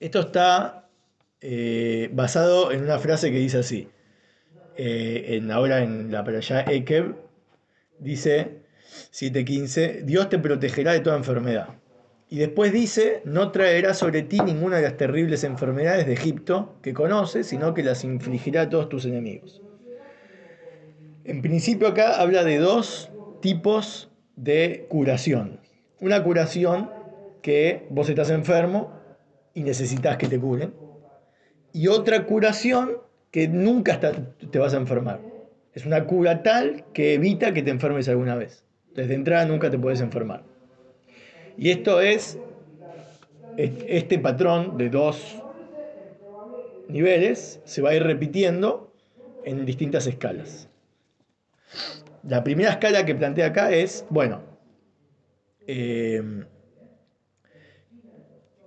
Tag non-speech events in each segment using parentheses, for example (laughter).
Esto está eh, basado en una frase que dice así. Eh, en, ahora en la allá Ekev dice 7.15, Dios te protegerá de toda enfermedad. Y después dice, no traerá sobre ti ninguna de las terribles enfermedades de Egipto que conoces, sino que las infligirá a todos tus enemigos. En principio acá habla de dos tipos de curación. Una curación que vos estás enfermo y necesitas que te curen. Y otra curación que nunca te vas a enfermar. Es una cura tal que evita que te enfermes alguna vez. Desde entrada nunca te puedes enfermar. Y esto es este patrón de dos niveles se va a ir repitiendo en distintas escalas. La primera escala que plantea acá es, bueno, eh,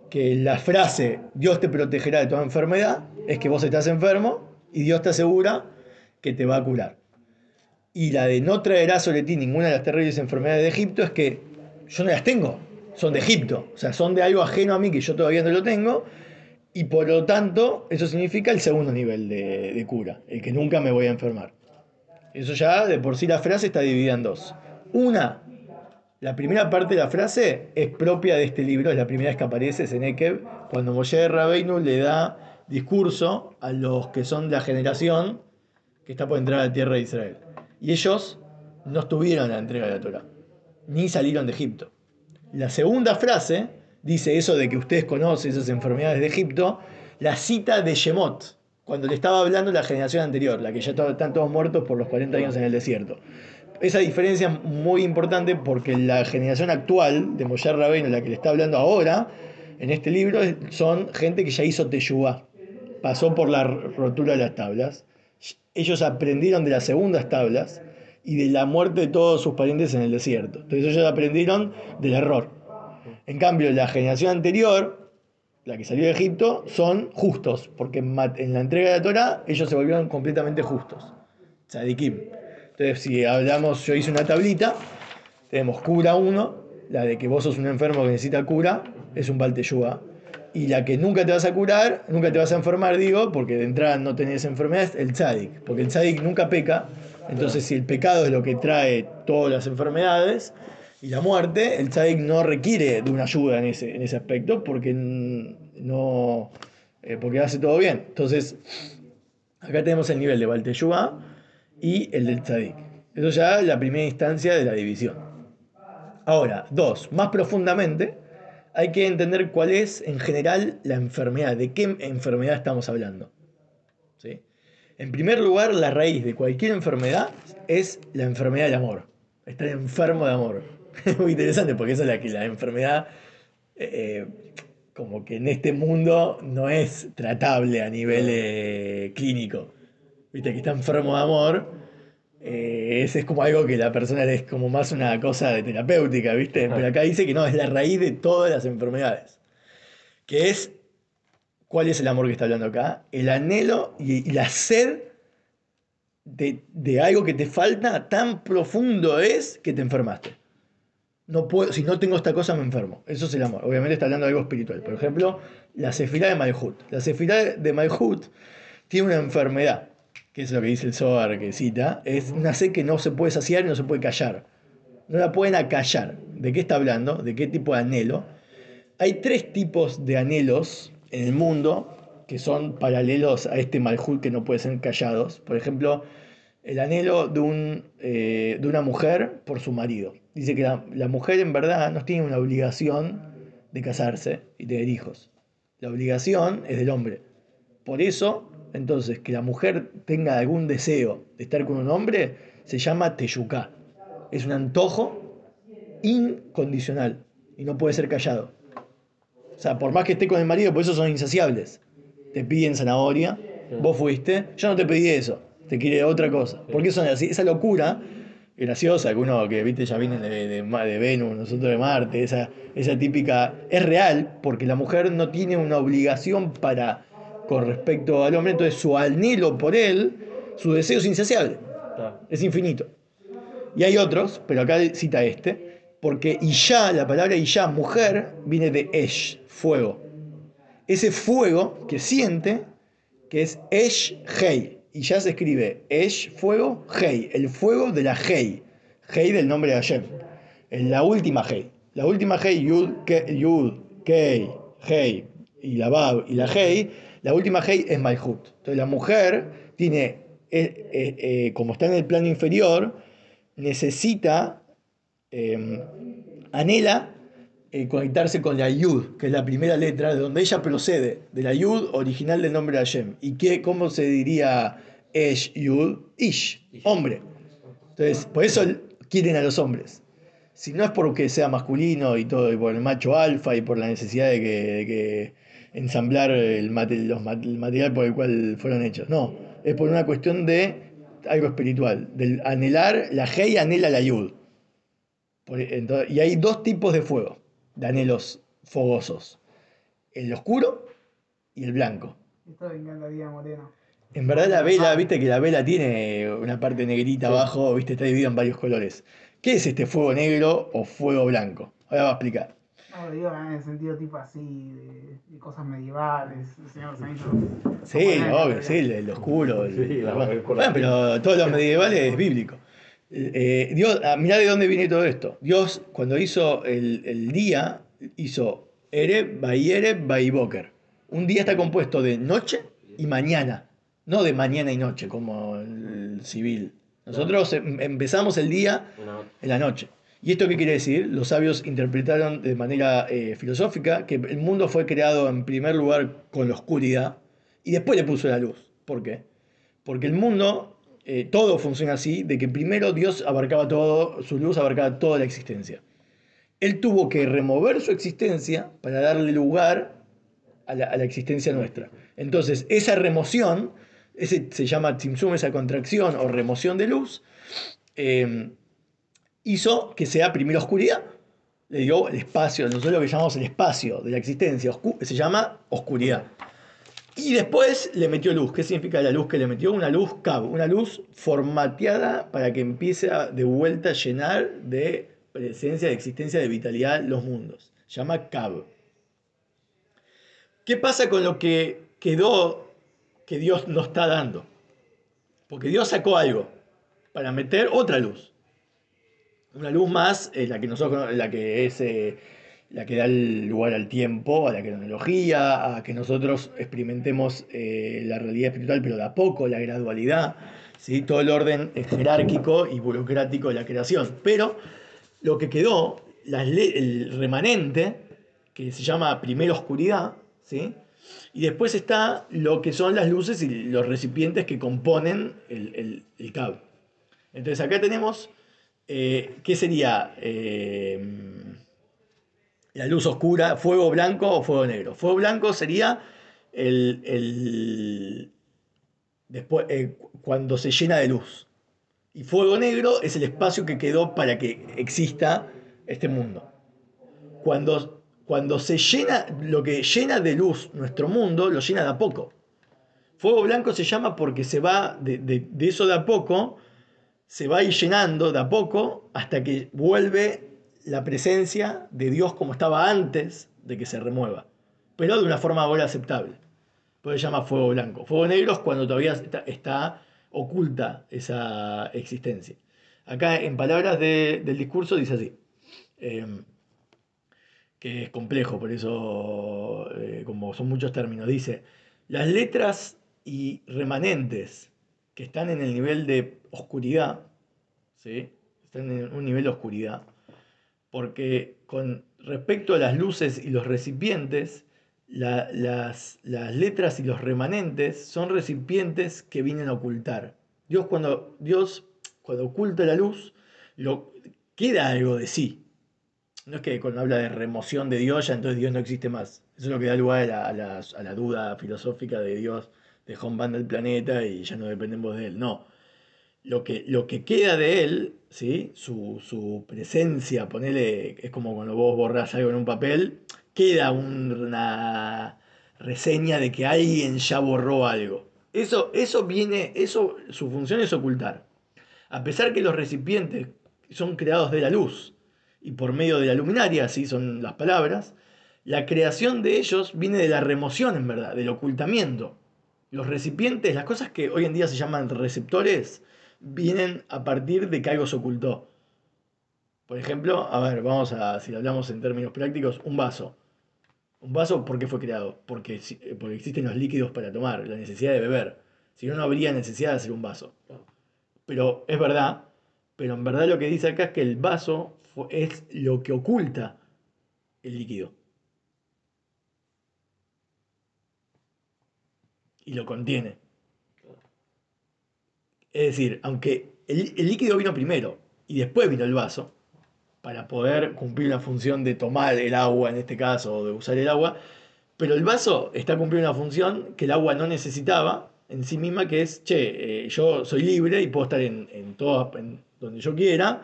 que la frase Dios te protegerá de toda enfermedad es que vos estás enfermo y Dios te asegura que te va a curar. Y la de no traerá sobre ti ninguna de las terribles enfermedades de Egipto es que yo no las tengo, son de Egipto, o sea, son de algo ajeno a mí que yo todavía no lo tengo, y por lo tanto eso significa el segundo nivel de, cura, el que nunca me voy a enfermar. Eso ya de por sí la frase está dividida en dos. Una, la primera parte de la frase es propia de este libro, es la primera vez que aparece en Ekev, cuando Moshe Rabbeinu le da discurso a los que son de la generación que está por entrar a la tierra de Israel. Y ellos no estuvieron en la entrega de la Torah, ni salieron de Egipto. La segunda frase dice eso de que ustedes conocen esas enfermedades de Egipto, la cita de Shemot, cuando le estaba hablando la generación anterior, la que ya están todos muertos por los 40 años en el desierto. Esa diferencia es muy importante porque la generación actual de Moshe Rabbeinu, la que le está hablando ahora, en este libro, son gente que ya hizo Teshuvah, pasó por la rotura de las tablas. Ellos aprendieron de las segundas tablas y de la muerte de todos sus parientes en el desierto. Entonces ellos aprendieron del error. En cambio, la generación anterior, la que salió de Egipto, son justos, porque en la entrega de la Torah ellos se volvieron completamente justos. Tzadikim. Entonces, si hablamos, yo hice una tablita, tenemos cura 1, la de que vos sos un enfermo que necesita cura, es un balteyúa. Y la que nunca te vas a curar, nunca te vas a enfermar, digo, porque de entrada no tenés enfermedades, el tzadik. Porque el tzadik nunca peca, entonces, si el pecado es lo que trae todas las enfermedades y la muerte, el tzadik no requiere de una ayuda en ese, en ese aspecto porque no eh, porque hace todo bien. Entonces, acá tenemos el nivel de Balteyuba y el del tzadik. Eso ya es la primera instancia de la división. Ahora, dos, más profundamente, hay que entender cuál es en general la enfermedad, de qué enfermedad estamos hablando. ¿Sí? En primer lugar, la raíz de cualquier enfermedad es la enfermedad del amor. Estar enfermo de amor. (laughs) Es muy interesante porque esa es la que la enfermedad, eh, como que en este mundo no es tratable a nivel eh, clínico. Viste, que está enfermo de amor, eh, ese es como algo que la persona es como más una cosa de terapéutica, ¿viste? Pero acá dice que no, es la raíz de todas las enfermedades. Que es ¿Cuál es el amor que está hablando acá? El anhelo y, la sed de, algo que te falta tan profundo es que te enfermaste. No puedo, si no tengo esta cosa me enfermo. Eso es el amor. Obviamente está hablando de algo espiritual. Por ejemplo, la cefirá de Malhut. La cefirá de Malhut tiene una enfermedad, que es lo que dice el Zohar que cita, es una sed que no se puede saciar y no se puede callar. No la pueden acallar. ¿De qué está hablando? ¿De qué tipo de anhelo? Hay tres tipos de anhelos en el mundo que son paralelos a este Malhut que no puede ser callados. Por ejemplo, el anhelo de, un, eh, de una mujer por su marido. Dice que la, mujer en verdad no tiene una obligación de casarse y tener hijos. La obligación es del hombre. Por eso, entonces, que la mujer tenga algún deseo de estar con un hombre se llama teyuká. Es un antojo incondicional y no puede ser callado. O sea, por más que esté con el marido, por eso son insaciables. Te piden zanahoria, vos fuiste, yo no te pedí eso, te quiere otra cosa. Porque son así, esa locura graciosa, que uno que viste ya viene de, de, Venus, nosotros de Marte, esa, esa típica, es real, porque la mujer no tiene una obligación para con respecto al hombre, entonces su anhelo por él, su deseo es insaciable, es infinito. Y hay otros, pero acá cita este, porque Isha, la palabra Isha, mujer, viene de Esh, fuego. ese fuego que siente, que es Esh Hei. Y ya se escribe Esh, fuego, Hei, el fuego de la Hei. Hei del nombre de Hashem. En la última Hei. La última Hei, Yud, Ke, Yud, Kei, Hei, y la Bab y la Hei, la última Hei es Malhut. Entonces la mujer tiene, eh, eh, eh, como está en el plano inferior, necesita, eh, anhela conectarse con la Yud, que es la primera letra de donde ella procede, de la Yud original del nombre de Hashem. ¿Y qué, cómo se diría Esh Yud? Ish, hombre. Entonces, por eso quieren a los hombres. Si no es porque sea masculino y todo, y por el macho alfa y por la necesidad de que, de que ensamblar el, mate- los el material por el cual fueron hechos. No, es por una cuestión de algo espiritual, del anhelar, la Hei anhela la Yud. Por- entonces- y hay dos tipos de fuego, de anhelos fogosos. El oscuro y el blanco. Esto me encantaría, Moreno. En verdad la vela, viste que la vela tiene una parte negrita abajo, viste, está dividido en varios colores. ¿Qué es este fuego negro o fuego blanco? Ahora va a explicar. No, lo digo en el sentido tipo así, de, de cosas medievales, el Señor de los Anillos. Sí, obvio, sí, el, el oscuro. el- Sí, la- color. bueno, pero todo lo medieval es bíblico. Eh, Dios, ah, mirá de dónde viene todo esto. Dios, cuando hizo el, el día, hizo Ereb, Bayereb, Bayboker. Un día está compuesto de noche y mañana, no de mañana y noche como el civil. Nosotros em- empezamos el día en la noche. ¿Y esto qué quiere decir? Los sabios interpretaron de manera eh, filosófica que el mundo fue creado en primer lugar con la oscuridad y después le puso la luz. ¿Por qué? Porque el mundo, eh, todo funciona así, de que primero Dios abarcaba todo, su luz abarcaba toda la existencia. Él tuvo que remover su existencia para darle lugar a la, a la existencia nuestra. Entonces, esa remoción, ese, se llama tzimtzum, esa contracción o remoción de luz, eh, hizo que sea primero oscuridad. Le dio el espacio, nosotros lo que llamamos el espacio de la existencia, se llama oscuridad. Y después le metió luz. ¿Qué significa la luz que le metió? Una luz cab, una luz formateada para que empiece de vuelta a llenar de presencia, de existencia, de vitalidad los mundos. Llama cab. ¿Qué pasa con lo que quedó que Dios nos está dando? Porque Dios sacó algo para meter otra luz. Una luz más, eh, la que nosotros, la que es eh, la que da lugar al tiempo, a la cronología, a que nosotros experimentemos eh, la realidad espiritual, pero de a poco, la gradualidad, ¿sí? todo el orden jerárquico y burocrático de la creación. Pero lo que quedó, le- el remanente, que se llama primera oscuridad, ¿sí? y después está lo que son las luces y los recipientes que componen el, el, el. Entonces acá tenemos, eh, ¿qué sería? Eh, la luz oscura, fuego blanco o fuego negro. Fuego blanco sería el, el- después, eh, cuando se llena de luz. Y fuego negro es el espacio que quedó para que exista este mundo. Cuando, cuando se llena, lo que llena de luz nuestro mundo, lo llena de a poco. Fuego blanco se llama porque se va de, de- de eso de a poco, se va a ir llenando de a poco hasta que vuelve la presencia de Dios como estaba antes de que se remueva, pero de una forma ahora aceptable. Por eso se llama fuego blanco. Fuego negro es cuando todavía está, oculta esa existencia. Acá en palabras de- del discurso dice así, eh, que es complejo, por eso eh, como son muchos términos, dice, las letras y remanentes que están en el nivel de oscuridad, ¿sí? están en un nivel de oscuridad, porque con respecto a las luces y los recipientes, la- las, letras y los remanentes son recipientes que vienen a ocultar. Dios cuando, Dios, cuando oculta la luz, lo, queda algo de sí. No es que cuando habla de remoción de Dios, ya entonces Dios no existe más. Eso es lo que da lugar a la, a la- duda filosófica de Dios dejó en banda el planeta y ya no dependemos de él. No. Lo que, lo que queda de él, ¿sí? su, su presencia, ponele, es como cuando vos borrás algo en un papel, queda una reseña de que alguien ya borró algo. Eso, eso viene, eso, su función es ocultar. A pesar que los recipientes son creados de la luz y por medio de la luminaria, así son las palabras, La creación de ellos viene de la remoción, en verdad, del ocultamiento. Los recipientes, las cosas que hoy en día se llaman receptores, vienen a partir de que algo se ocultó. Por ejemplo, a ver, vamos a, si hablamos en términos prácticos, un vaso. Un vaso, ¿por qué fue creado? Porque, porque existen los líquidos para tomar, la necesidad de beber. Si no, no habría necesidad de hacer un vaso. Pero es verdad, pero en verdad lo que dice acá es que el vaso es lo que oculta el líquido. Y lo contiene. Es decir, aunque el, líquido vino primero y después vino el vaso, para poder cumplir la función de tomar el agua en este caso, o de usar el agua, pero el vaso está cumpliendo una función que el agua no necesitaba en sí misma, que es, che, eh, yo soy libre y puedo estar en, en, todo, donde yo quiera,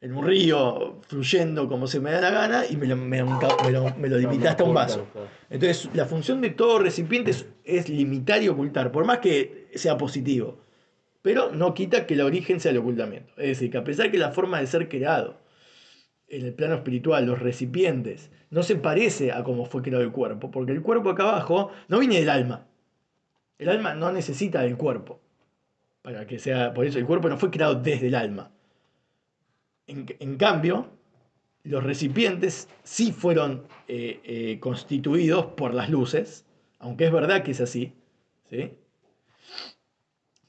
en un río, fluyendo como se me da la gana, y me lo, me, me lo, limitaste a un vaso. Entonces, la función de todo recipiente es, limitar y ocultar, por más que sea positivo. Pero no quita que el origen sea el ocultamiento. Es decir, que a pesar que la forma de ser creado en el plano espiritual, los recipientes, no se parece a cómo fue creado el cuerpo, porque el cuerpo acá abajo no viene del alma. El alma no necesita del cuerpo. Para que sea. Por eso el cuerpo no fue creado desde el alma. En, cambio, los recipientes sí fueron eh, eh, constituidos por las luces, aunque es verdad que es así. ¿sí?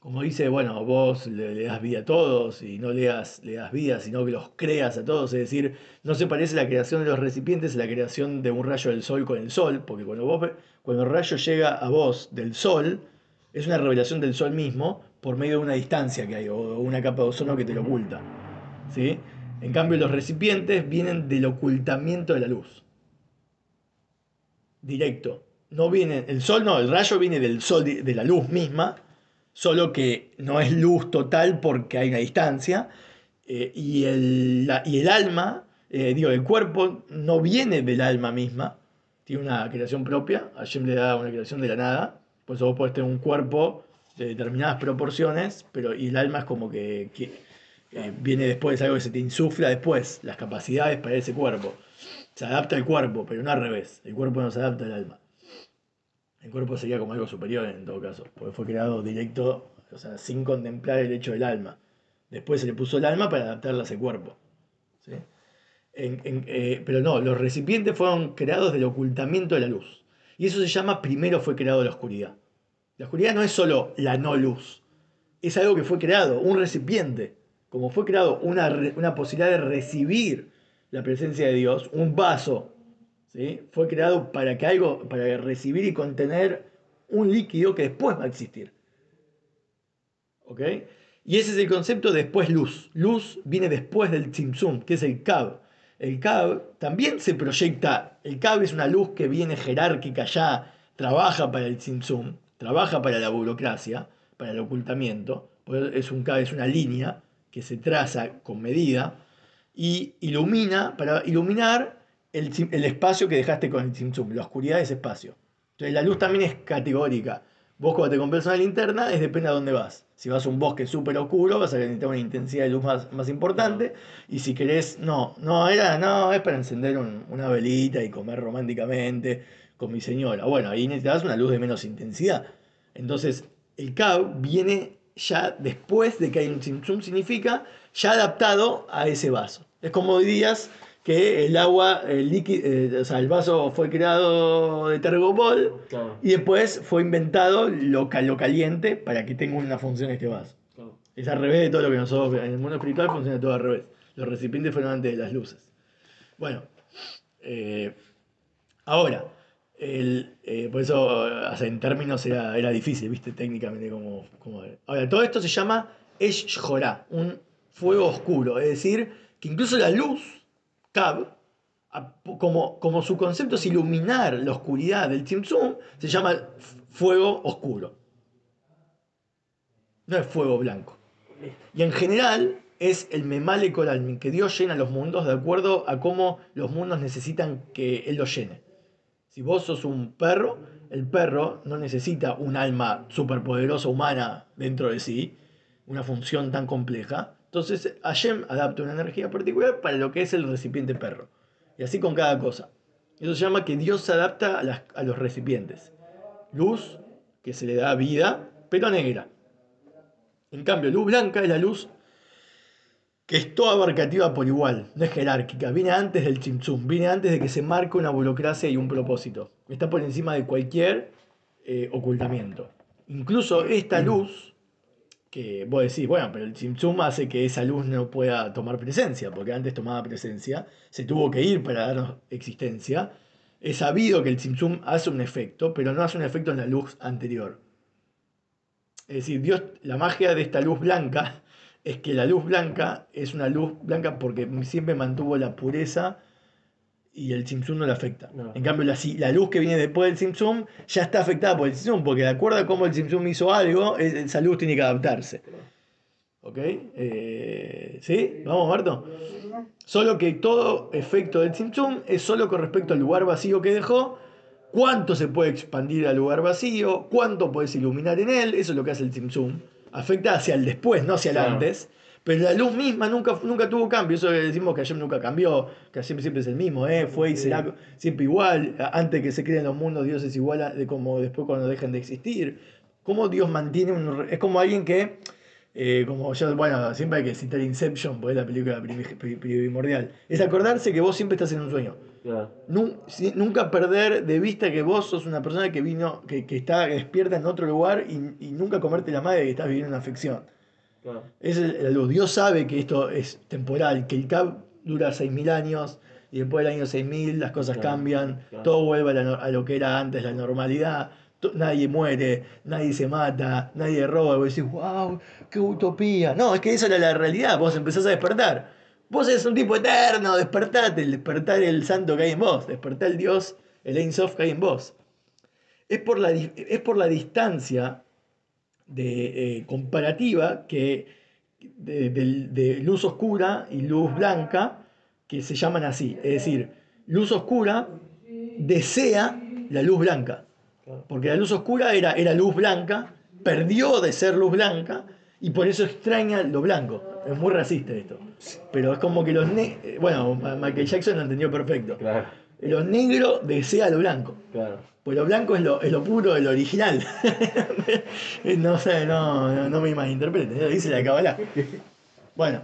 Como dice, bueno, vos le, das vida a todos y no le das, le das vida, sino que los creas a todos. Es decir, no se parece la creación de los recipientes a la creación de un rayo del sol con el sol, porque cuando, vos, cuando el rayo llega a vos del sol, es una revelación del sol mismo por medio de una distancia que hay o una capa de ozono que te lo oculta. ¿sí? En cambio, los recipientes vienen del ocultamiento de la luz. Directo. No viene, el sol no, el rayo viene del sol, de la luz misma, solo que no es luz total porque hay una distancia. Eh, y, el, y, el, alma, eh, digo, el cuerpo no viene del alma misma, tiene una creación propia. Hashem le da una creación de la nada. Por eso vos podés tener un cuerpo de determinadas proporciones, pero y el alma es como que eh, viene después, es algo que se te insufla después, las capacidades para ese cuerpo. Se adapta al cuerpo, pero no al revés. El cuerpo no se adapta al alma. El cuerpo sería como algo superior en todo caso, porque fue creado directo, o sea, sin contemplar el hecho del alma. Después se le puso el alma para adaptarla a ese cuerpo. Eh, pero no, los recipientes fueron creados del ocultamiento de la luz. Y eso se llama primero fue creado la oscuridad. La oscuridad no es solo la no luz, es algo que fue creado, un recipiente como fue creado una, posibilidad de recibir la presencia de Dios, un vaso, ¿sí? fue creado para que algo, para recibir y contener un líquido que después va a existir. ¿Ok? Y ese es el concepto de después luz. Luz viene después del Tzimtzum, que es el Kab. El Kab también se proyecta, el Kab es una luz que viene jerárquica ya, trabaja para el Tzimtzum, trabaja para la burocracia, para el ocultamiento, es un Kab, es una línea, que se traza con medida y ilumina, para iluminar el, espacio que dejaste con el Tzimtzum, la oscuridad ese espacio. Entonces la luz también es categórica. Vos cuando te compras una linterna es depende a dónde vas. Si vas a un bosque súper oscuro vas a necesitar una intensidad de luz más, más importante. Y si querés, no, no, era, no, es para encender una velita y comer románticamente con mi señora. Bueno, ahí necesitas una luz de menos intensidad. Entonces el CAB viene ya después de que hay un Tzimtzum significa ya adaptado a ese vaso. Es como dirías que el agua, el líquido, eh, o sea, el vaso fue creado de tergopol y después fue inventado lo, lo, caliente para que tenga una función este vaso. Es al revés de todo lo que nosotros en el mundo espiritual funciona todo al revés. Los recipientes fueron antes de las luces. Bueno, eh, ahora, el, eh, por eso, en términos era, era difícil, ¿viste? Técnicamente, como, como. Ahora, todo esto se llama Esh un fuego oscuro. Es decir, que incluso la luz, Kab, como, su concepto es iluminar la oscuridad del Tzimtzum, se llama fuego oscuro. No es fuego blanco. Y en general es el memale coral que Dios llena los mundos de acuerdo a cómo los mundos necesitan que Él los llene. Si vos sos un perro, el perro no necesita un alma superpoderosa humana dentro de sí, una función tan compleja. Entonces Hashem adapta una energía particular para lo que es el recipiente perro. Y así con cada cosa. Eso se llama que Dios se adapta a, las- a los recipientes. Luz, que se le da vida, pero negra. En cambio, luz blanca es la luz que es toda abarcativa por igual, no es jerárquica, viene antes del chimchum, viene antes de que se marque una burocracia y un propósito. Está por encima de cualquier eh, ocultamiento. Incluso esta luz, que vos decís, bueno, pero el chimchum hace que esa luz no pueda tomar presencia, porque antes tomaba presencia, se tuvo que ir para darnos existencia. Es sabido que el chimchum hace un efecto, pero no hace un efecto en la luz anterior. Es decir, Dios, la magia de esta luz blanca es que la luz blanca es una luz blanca porque siempre mantuvo la pureza y el Simsum no la afecta. No. En cambio, la, la luz que viene después del Simsum ya está afectada por el Simsum, porque de acuerdo a cómo el Simsum hizo algo, es- esa luz tiene que adaptarse. ¿Ok? Eh, ¿Sí? ¿Vamos, Marto? Solo que todo efecto del Simsum es solo con respecto al lugar vacío que dejó, cuánto se puede expandir al lugar vacío, cuánto puedes iluminar en él, eso es lo que hace el Simsum. Afecta hacia el después, no hacia el Claro. antes. Pero la luz misma nunca, nunca tuvo cambio. Eso que decimos que Hashem nunca cambió, que Hashem siempre es el mismo, ¿eh? fue y será siempre igual. Antes que se creen los mundos, Dios es igual a, de como después cuando dejen de existir. ¿Cómo Dios mantiene un... Es como alguien que, eh, como yo, bueno, siempre hay que citar Inception, porque es la película primordial. Es acordarse que vos siempre estás en un sueño. Si- nunca perder de vista que vos sos una persona que vino, que, que está despierta en otro lugar y, y nunca comerte la madre de que estás viviendo una afección. Claro. Es el- la luz. Dios sabe que esto es temporal, que el CAP dura 6.000 años y después del año 6.000 las cosas Claro, cambian, claro. todo vuelve a, la no- a lo que era antes, la normalidad. Nadie muere, nadie se mata, nadie roba. Y vos decís, wow, qué utopía. No, es que esa era la realidad. Vos empezás a despertar. Vos eres un tipo eterno, despertate, despertar el santo que hay en vos, despertar el Dios, el Ein Sof que hay en vos. Es por la, es por la distancia de, eh, comparativa que de, de- de luz oscura y luz blanca que se llaman así. Es decir, luz oscura desea la luz blanca. Porque la luz oscura era, era luz blanca, perdió de ser luz blanca y por eso extraña lo blanco. Es muy racista esto. Pero es como que los negros... Bueno, Michael Jackson lo entendió perfecto. Claro. Los negros desean lo blanco. Claro. Pues lo blanco es lo, es lo puro, el original. (laughs) no sé, no, no, no me malinterpreten, lo dice la Kabbalah. Bueno,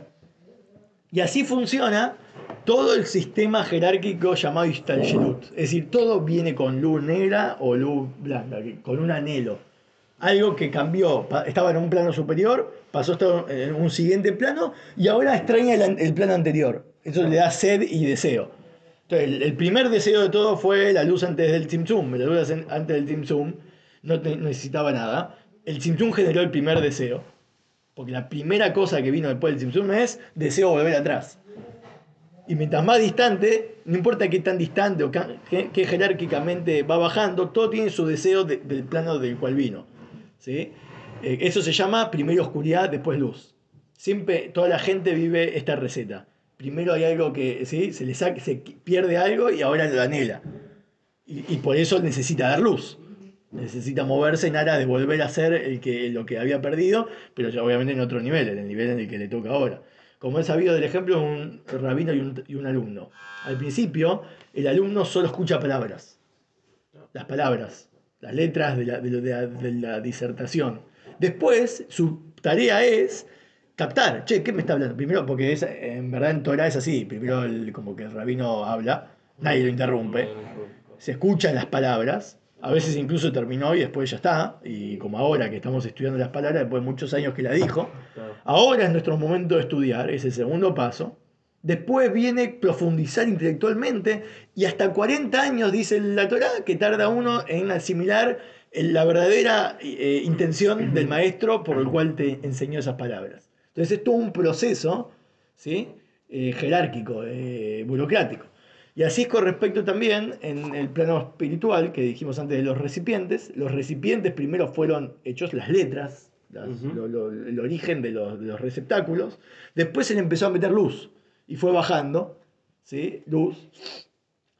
y así funciona todo el sistema jerárquico llamado Ishtalshelut. Es decir, todo viene con luz negra o luz blanca, con un anhelo. Algo que cambió, estaba en un plano superior, pasó a estar en un siguiente plano y ahora extraña el, el plano anterior. Eso le da sed y deseo. Entonces, el, primer deseo de todo fue la luz antes del Tzimtzum. La luz an- antes del Tzimtzum no necesitaba nada. El Tzimtzum generó el primer deseo. Porque la primera cosa que vino después del Tzimtzum es deseo volver atrás. Y mientras más distante, no importa qué tan distante o qué, jerárquicamente va bajando, todo tiene su deseo de- del plano del cual vino. ¿sí? Eh, eso se llama primero oscuridad, después luz. Siempre toda la gente vive esta receta. Primero hay algo que ¿sí? se le saca, se pierde algo y ahora lo anhela. Y, por eso necesita dar luz. Necesita moverse en aras de volver a ser el que, lo que había perdido, pero ya obviamente en otro nivel, en el nivel en el que le toca ahora. Como he sabido del ejemplo, un rabino y un, y un alumno. Al principio, el alumno solo escucha palabras. Las palabras, las letras de la, de la- de la disertación. Después, su tarea es captar. Che, ¿qué me está hablando? Primero, porque es, en verdad en Torah es así. Primero, el- como que el rabino habla, nadie lo interrumpe se escuchan las palabras, a veces incluso terminó y después ya está, y como ahora que estamos estudiando las palabras, después de muchos años que la dijo, ahora es nuestro momento de estudiar, es el segundo paso, después viene profundizar intelectualmente, y hasta 40 años, dice la Torah, que tarda uno en asimilar la verdadera eh, intención del maestro por el cual te enseñó esas palabras. Entonces es todo un proceso ¿sí? Eh, jerárquico, eh, burocrático. Y así es con respecto también en el plano espiritual, que dijimos antes de los recipientes. Los recipientes primero fueron hechos las letras, las- Ujú. lo- lo- el origen de los, de los receptáculos. Después se le empezó a meter luz y fue bajando, ¿sí? Luz.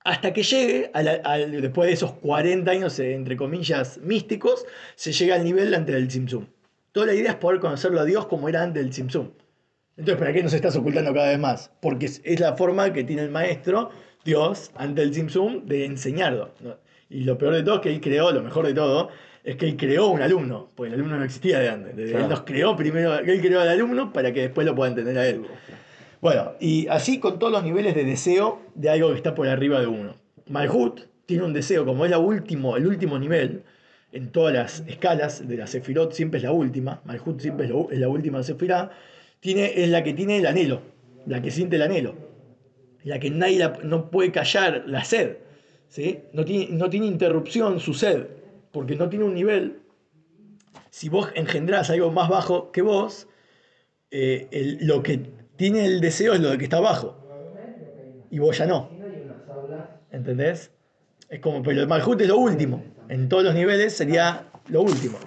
Hasta que llegue, a la- después de esos 40 años, entre comillas, místicos, se llega al nivel antes del Tzimtzum. Toda la idea es poder conocerlo a Dios como era antes del Tzimtzum. Entonces, ¿para qué nos estás ocultando cada vez más? Porque es, la forma que tiene el maestro Dios ante el Simsum de enseñarlo. Y lo peor de todo es que él creó, lo mejor de todo, es que él creó un alumno, porque el alumno no existía de antes. Él nos creó primero, él creó al alumno para que después lo pueda entender a él. Bueno, y así con todos los niveles de deseo de algo que está por arriba de uno. Malhut tiene un deseo, como es la último, el último nivel, en todas las escalas de la Sefirot, siempre es la última, Malhut siempre es, lo- es la última Sefirá, tiene, es la que tiene el anhelo, la que siente el anhelo, la que nadie la- no puede callar, la sed, ¿sí? no, tiene, no tiene interrupción su sed, porque no tiene un nivel. Si vos engendrás algo más bajo que vos, eh, el- lo que tiene el deseo es lo de que está abajo. Y vos ya no. ¿Entendés? Es como, pero el Malhut es lo último. En todos los niveles sería lo último.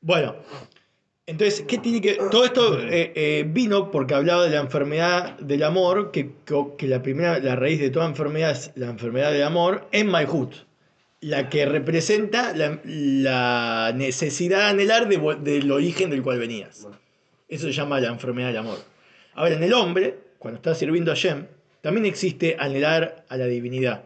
Bueno, entonces, ¿qué tiene que.? Todo esto eh, eh, vino porque hablaba de la enfermedad del amor, que, que la primera, la raíz de toda enfermedad es la enfermedad del amor en Malhut. La que representa la, la necesidad de anhelar de del origen del cual venías. Eso se llama la enfermedad del amor. Ahora, en el hombre, cuando está sirviendo a Shem, también existe anhelar a la divinidad.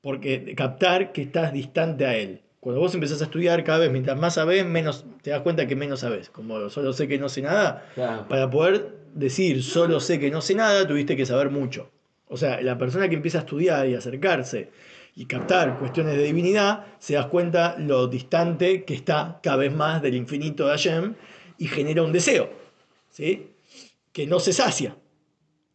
Porque captar que estás distante a él. Cuando vos empezás a estudiar, cada vez mientras más sabés, menos te das cuenta que menos sabés. Como solo sé que no sé nada, Claro. para poder decir solo sé que no sé nada, tuviste que saber mucho. O sea, la persona que empieza a estudiar y acercarse y captar cuestiones de divinidad, se das cuenta lo distante que está cada vez más del infinito de Hashem y genera un deseo, ¿sí? Que no se sacia.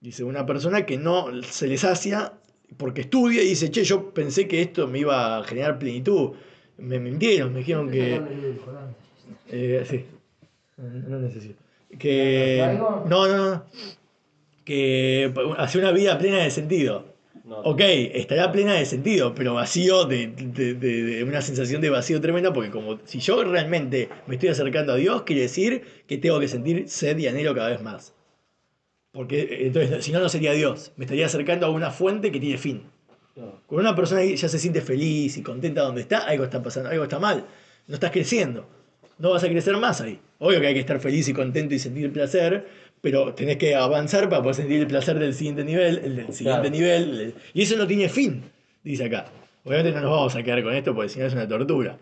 Dice una persona que no se le sacia porque estudia y dice, che, yo pensé que esto me iba a generar plenitud. Me mintieron, me dijeron que... Eh, sí. No no necesito. Que. No, no, no. Que hace una vida plena de sentido. Ok, estará plena de sentido, pero vacío de, de- de- de una sensación de vacío tremenda, porque como si yo realmente me estoy acercando a Dios, quiere decir que tengo que sentir sed y anhelo cada vez más. Porque entonces, si no, no sería Dios. Me estaría acercando a una fuente que tiene fin. no. Cuando una persona ya se siente feliz y contenta donde está, algo está pasando, algo está mal. No estás creciendo. No vas a crecer más ahí. Obvio que hay que estar feliz y contento y sentir placer, pero tenés que avanzar para poder sentir el placer del siguiente nivel, el del siguiente Claro. nivel. el- y eso no tiene fin, dice acá. Obviamente no nos vamos a quedar con esto porque si no es una tortura.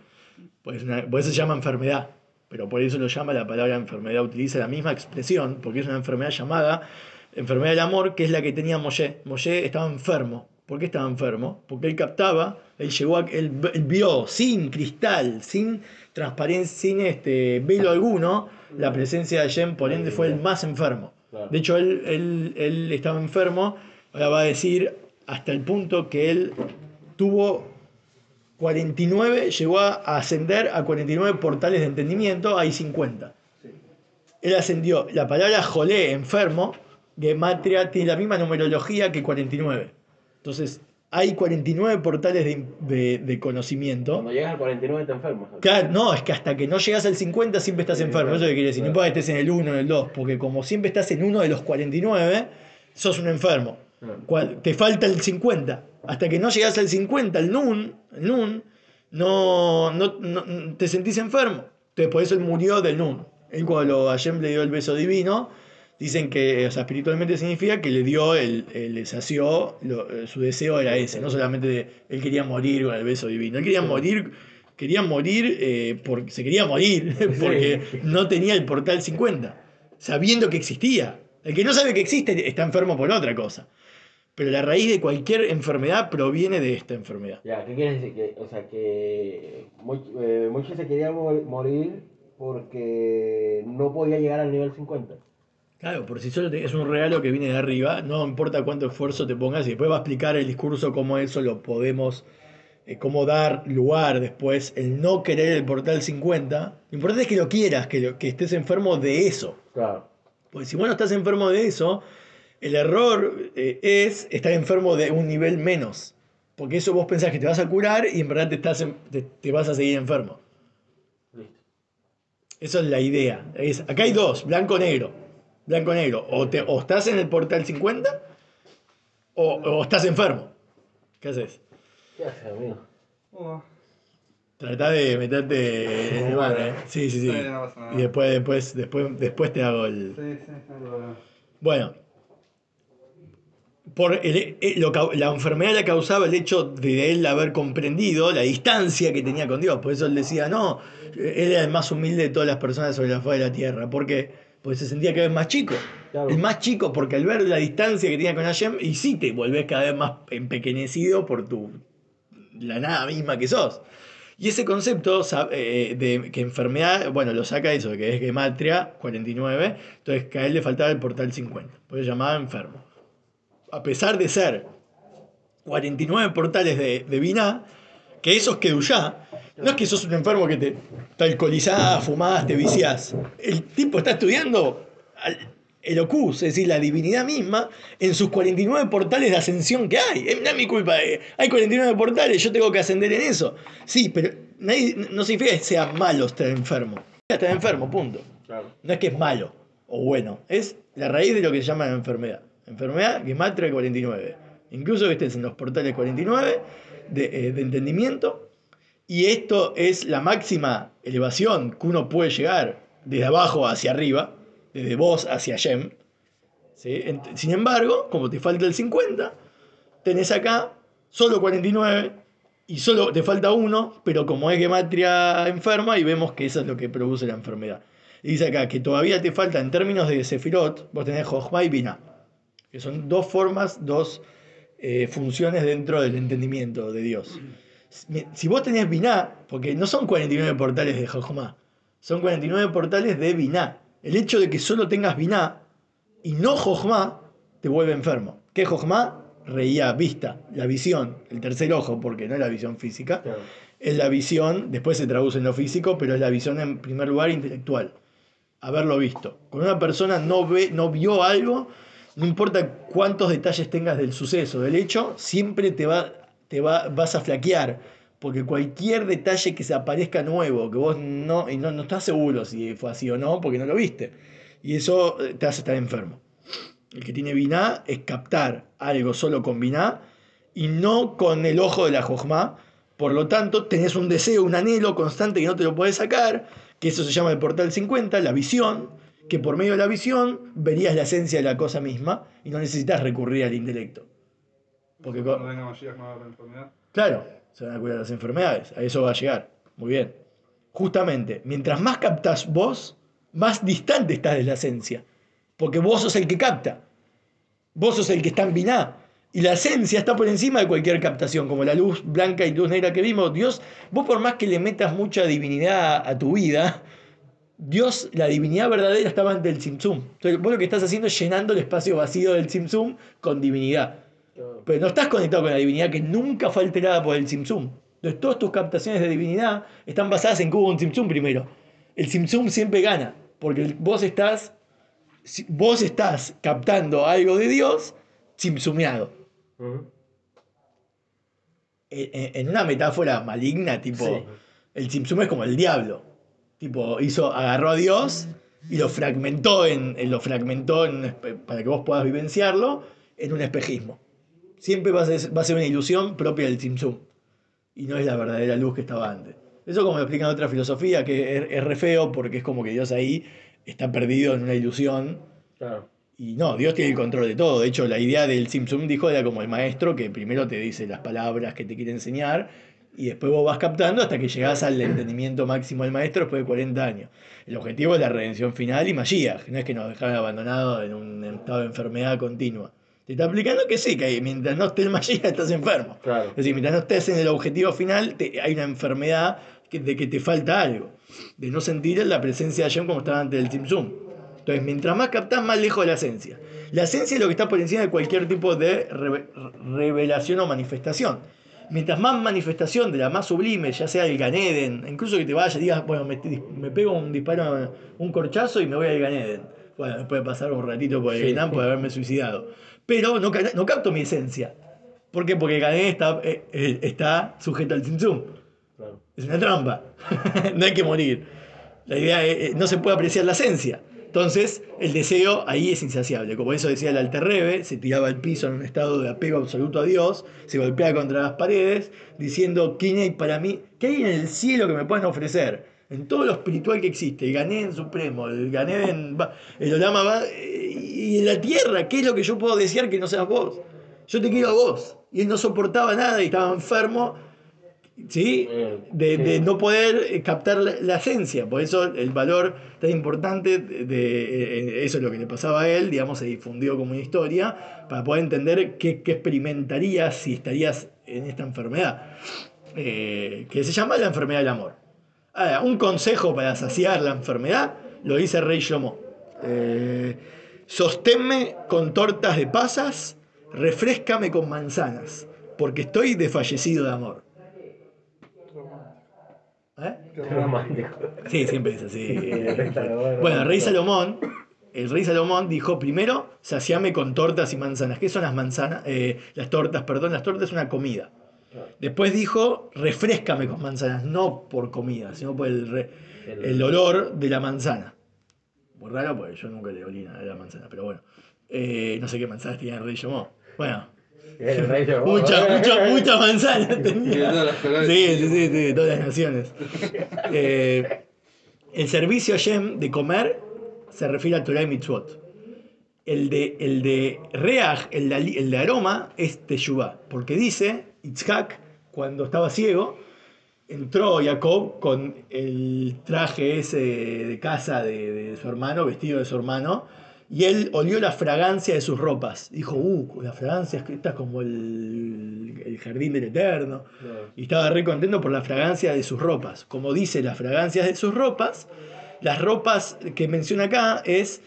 Pues una- por eso se llama enfermedad. Pero por eso lo llama la palabra enfermedad, utiliza la misma expresión, porque es una enfermedad llamada enfermedad del amor, que es la que tenía Moshe. Moshe estaba enfermo. ¿Por qué estaba enfermo? Porque él captaba, él llegó a, él, él vio sin cristal, sin transparencia, sin este velo alguno, la presencia de Hashem, por ende fue el más enfermo. De hecho, él, él, él estaba enfermo, ahora va a decir, hasta el punto que él tuvo 49, llegó a ascender a 49 portales de entendimiento, hay 50. Él ascendió, la palabra jolé, enfermo, gematria, tiene la misma numerología que 49. Entonces, hay 49 portales de, de- de conocimiento. Cuando llegas al 49 te enfermas. Claro, no, es que hasta que no llegas al 50 siempre estás Sí, enfermo. claro, Eso es lo que quiere decir. No claro. importa que estés en el 1 o en el 2, porque como siempre estás en uno de los 49, sos un enfermo. Te falta el 50. Hasta que no llegas al 50, el nun, el nun no, no, no- te sentís enfermo. Entonces, por eso él murió del nun. Él cuando Hashem le dio el beso divino, dicen que, o sea, espiritualmente significa que le dio, el, el- le sació, lo- su deseo era ese, no solamente de- él quería morir con el beso divino, él quería morir, quería morir eh, porque se quería morir, (laughs) porque no tenía el portal 50, sabiendo que existía. El que no sabe que existe está enfermo por otra cosa. Pero la raíz de cualquier enfermedad proviene de esta enfermedad. Ya, ¿qué quieres decir? Que, o sea, que Mo- eh, Moisés se quería mo- morir porque no podía llegar al nivel 50. Claro, por si solo te- es un regalo que viene de arriba, no importa cuánto esfuerzo te pongas, y después va a explicar el discurso cómo eso lo podemos, eh, cómo dar lugar después, el no querer el portal 50. Lo importante es que lo quieras, que, lo- que estés enfermo de eso. Claro. Porque si vos no estás enfermo de eso, el error eh, es estar enfermo de un nivel menos. Porque eso vos pensás que te vas a curar y en verdad te, estás en- te, te vas a seguir enfermo. Listo. Eso es la idea. Es, acá hay dos, blanco-negro. Blanco-negro. O, te, o estás en el portal 50 o, o estás enfermo. ¿Qué haces? ¿Qué haces, amigo? Tratá de meterte en el mar, ¿eh? Sí, sí, sí. Sí, no pasa nada. Y después, después, después, después te hago el... sí, sí, problema. Bueno. Por el- el- lo la enfermedad la causaba el hecho de él haber comprendido la distancia que tenía con Dios. Por eso él decía, no, él era el más humilde de todas las personas sobre la faz de la tierra. Porque se sentía cada vez más chico. Claro. El más chico, porque al ver la distancia que tenía con Hashem, y sí te volvés cada vez más empequeñecido por tu la nada misma que sos. Y ese concepto eh, de que enfermedad, bueno, lo saca eso, que es gematria 49, entonces que a él le faltaba el portal 50, por eso llamaba enfermo. A pesar de ser 49 portales de, de Binah, que esos que ya no es que sos un enfermo que te, te alcoholizás, fumás, te viciás. El tipo está estudiando el Ocus, es decir, la divinidad misma, en sus 49 portales de ascensión que hay. No es mi culpa, eh, hay 49 portales, yo tengo que ascender en eso. Sí, pero nadie, no significa que sea malo estar enfermo. Estar enfermo, punto. No es que es malo o bueno, es la raíz de lo que se llama enfermedad. Enfermedad Gematria 49. Incluso que estés en los portales 49 de, eh, de entendimiento. Y esto es la máxima elevación que uno puede llegar desde abajo hacia arriba, desde vos hacia. Ent- Sin embargo, como te falta el 50, tenés acá solo 49 y solo te falta uno, pero como es gematria enferma y vemos que eso es lo que produce la enfermedad. Y dice acá que todavía te falta en términos de Sefirot, vos tenés Jochma y Binah, que son dos formas, dos eh, funciones dentro del entendimiento de Dios. Si- vos tenés Binah, porque no son 49 portales de Jochma, son 49 portales de Binah. El hecho de que solo tengas Binah y no Jochma te vuelve enfermo. ¿Qué Jochma? Reía, vista, la visión, el tercer ojo, porque no es la visión física Claro. es la visión, después se traduce en lo físico, pero es la visión en primer lugar intelectual. Haberlo visto. Cuando una persona no, ve, no vio algo, no importa cuántos detalles tengas del suceso, del hecho, siempre te, va, te va, vas a flaquear. Porque cualquier detalle que se aparezca nuevo, que vos no, y no, no estás seguro si fue así o no, porque no lo viste. Y eso eh, te hace estar enfermo. El que tiene biná es captar algo solo con biná y no con el ojo de la jojma. Por lo tanto, tenés un deseo, un anhelo constante que no te lo puedes sacar, que eso se llama el portal 50, la visión, que por medio de la visión verías la esencia de la cosa misma y no necesitas recurrir al intelecto. Porque, no va a haber enfermedad. claro, se van a curar las enfermedades, a eso va a llegar. Muy bien. Justamente, mientras más captas vos, más distante estás de la esencia. Porque vos sos el que capta. Vos sos el que está en biná. Y la esencia está por encima de cualquier captación, como la luz blanca y luz negra que vimos. Dios, vos por más que le metas mucha divinidad a tu vida, Dios, la divinidad verdadera estaba ante el Tzimtzum. Entonces vos lo que estás haciendo es llenando el espacio vacío del Tzimtzum con divinidad. Pero no estás conectado con la divinidad que nunca fue alterada por el Tzimtzum. Entonces todas tus captaciones de divinidad están basadas en que hubo un Tzimtzum primero. El Tzimtzum siempre gana, porque vos estás, vos estás captando algo de Dios tzimtzumeado. Ujú. En, en- en una metáfora maligna, tipo, Sí. el Tzimtzum es como el diablo. Tipo, hizo, agarró a Dios y lo fragmentó, en, en- lo fragmentó en para que vos puedas vivenciarlo en un espejismo. Siempre va a ser, va a ser una ilusión propia del Tzimtzum. Y no es la verdadera luz que estaba antes. Eso como lo explican en otra filosofía, que es, es re feo porque es como que Dios ahí está perdido en una ilusión. Claro. Y no, Dios tiene el control de todo. De hecho, la idea del Tzimtzum dijo era como el maestro que primero te dice las palabras que te quiere enseñar y después vos vas captando hasta que llegás al entendimiento máximo del maestro después de 40 años. El objetivo es la redención final y Mashiach, no es que nos dejaron abandonados en un estado de enfermedad continua. Te está explicando que sí, que mientras no esté el Mashiach estás enfermo. Claro. Es decir, mientras no estés en el objetivo final, te- hay una enfermedad que- de que te falta algo. De no sentir la presencia de Hashem como estaba antes del Tzimtzum. Entonces, mientras más captás, más lejos de la esencia. La esencia es lo que está por encima de cualquier tipo de reve- revelación o manifestación. Mientras más manifestación de la más sublime, ya sea el Ganeden, incluso que te vayas y digas, bueno, me, me pego un disparo, un corchazo y me voy al Ganeden. Bueno, después de pasar un ratito por el Sí. Vietnam por haberme suicidado. Pero no, no capto mi esencia. ¿Por qué? Porque el Ganeden está, eh, eh, está sujeto al Tzimtzum. Claro. Es una trampa. (laughs) no hay que morir. La idea es, eh, no se puede apreciar la esencia. Entonces, el deseo ahí es insaciable. Como eso decía el Alterrebe, se tiraba al piso en un estado de apego absoluto a Dios, se golpeaba contra las paredes, diciendo, ¿quién hay para mí? ¿Qué hay en el cielo que me puedan ofrecer? En todo lo espiritual que existe, el Ganeden Supremo, el va- el Olama, va- y en la tierra, ¿qué es lo que yo puedo desear que no seas vos? Yo te quiero a vos. Y él no soportaba nada y estaba enfermo, ¿sí? De, no poder eh, captar la, esencia. Por eso el valor tan importante de, de- eh, eso es lo que le pasaba a él, digamos, se difundió como una historia, para poder entender qué, qué experimentarías si estarías en esta enfermedad, eh, que se llama la enfermedad del amor. Ahora, un consejo para saciar la enfermedad lo dice rey Shlomo. Eh, Sosténme con tortas de pasas, refrescame con manzanas, porque estoy desfallecido de amor. ¿Eh? Qué romántico. Sí, siempre es así. Bueno, el rey Salomón, el rey Salomón dijo primero, saciame con tortas y manzanas. ¿Qué son las manzanas? Eh, las tortas, perdón, las tortas es una comida. Después dijo, refrescame con manzanas, no por comida, sino por el, re- el olor de la manzana. Muy raro, porque yo nunca le olí nada de la manzana, pero bueno. Eh, no sé qué manzanas tenía el rey Salomón. Bueno, El rey llegó. muchas, muchas, muchas manzanas Y de (laughs) tenía. Sí, sí, sí, sí, de todas las naciones. (laughs) Eh, el servicio Shem de comer se refiere a Torah y Mitzvot. El de, el de Reach, el de, el de aroma, es Teshuvah. Porque dice, Itzhak, cuando estaba ciego, entró Jacob con el traje ese de casa de, de su hermano, vestido de su hermano, y él olió la fragancia de sus ropas. Dijo, uh, la fragancia esta es como el, el jardín del Eterno. Y estaba re contento por la fragancia de sus ropas. Como dice las fragancias de sus ropas, las ropas que menciona acá es,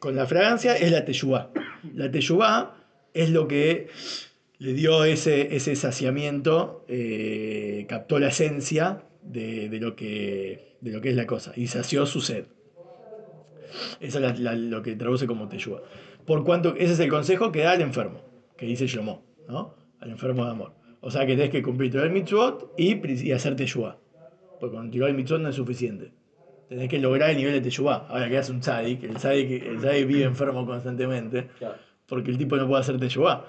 con la fragancia, es la teyubá. La teyubá es lo que le dio ese, ese saciamiento, eh, captó la esencia de, de lo que, de lo que es la cosa y sació su sed. Eso es la- la- lo que traduce como teyubá. Por cuanto, ese es el consejo que da al enfermo, que dice Shlomo, ¿no? Al enfermo de amor. O sea que tenés que cumplir todo el mitzvot y, y hacer teyubá. Porque con tirar el mitzvot no es suficiente. Tenés que lograr el nivel de teyubá. Ahora que hace un tzadik, el tzadik, el tzadik vive enfermo constantemente porque el tipo no puede hacer teyubá.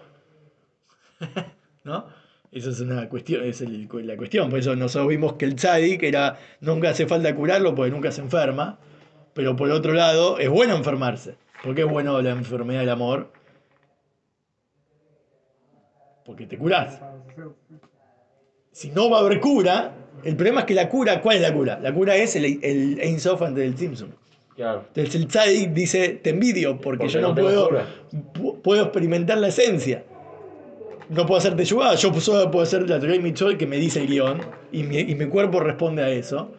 (laughs) ¿No? Esa es una cuestión, es el- la cuestión. Por eso nosotros vimos que el tzadik era, nunca hace falta curarlo porque nunca se enferma. Pero por otro lado, es bueno enfermarse. porque es bueno la enfermedad del amor? Porque te curás. Si no va a haber cura, el problema es que la cura, ¿cuál es la cura? La cura es el, el Ein Sof antes del Simpson. Claro. Entonces el tzadik dice, te envidio porque, Porque yo no, no puedo, puedo experimentar la esencia. No puedo hacer teyubá, yo solo puedo hacer la Torah y Mitzvot que me dice el guion y mi, y mi cuerpo responde a eso.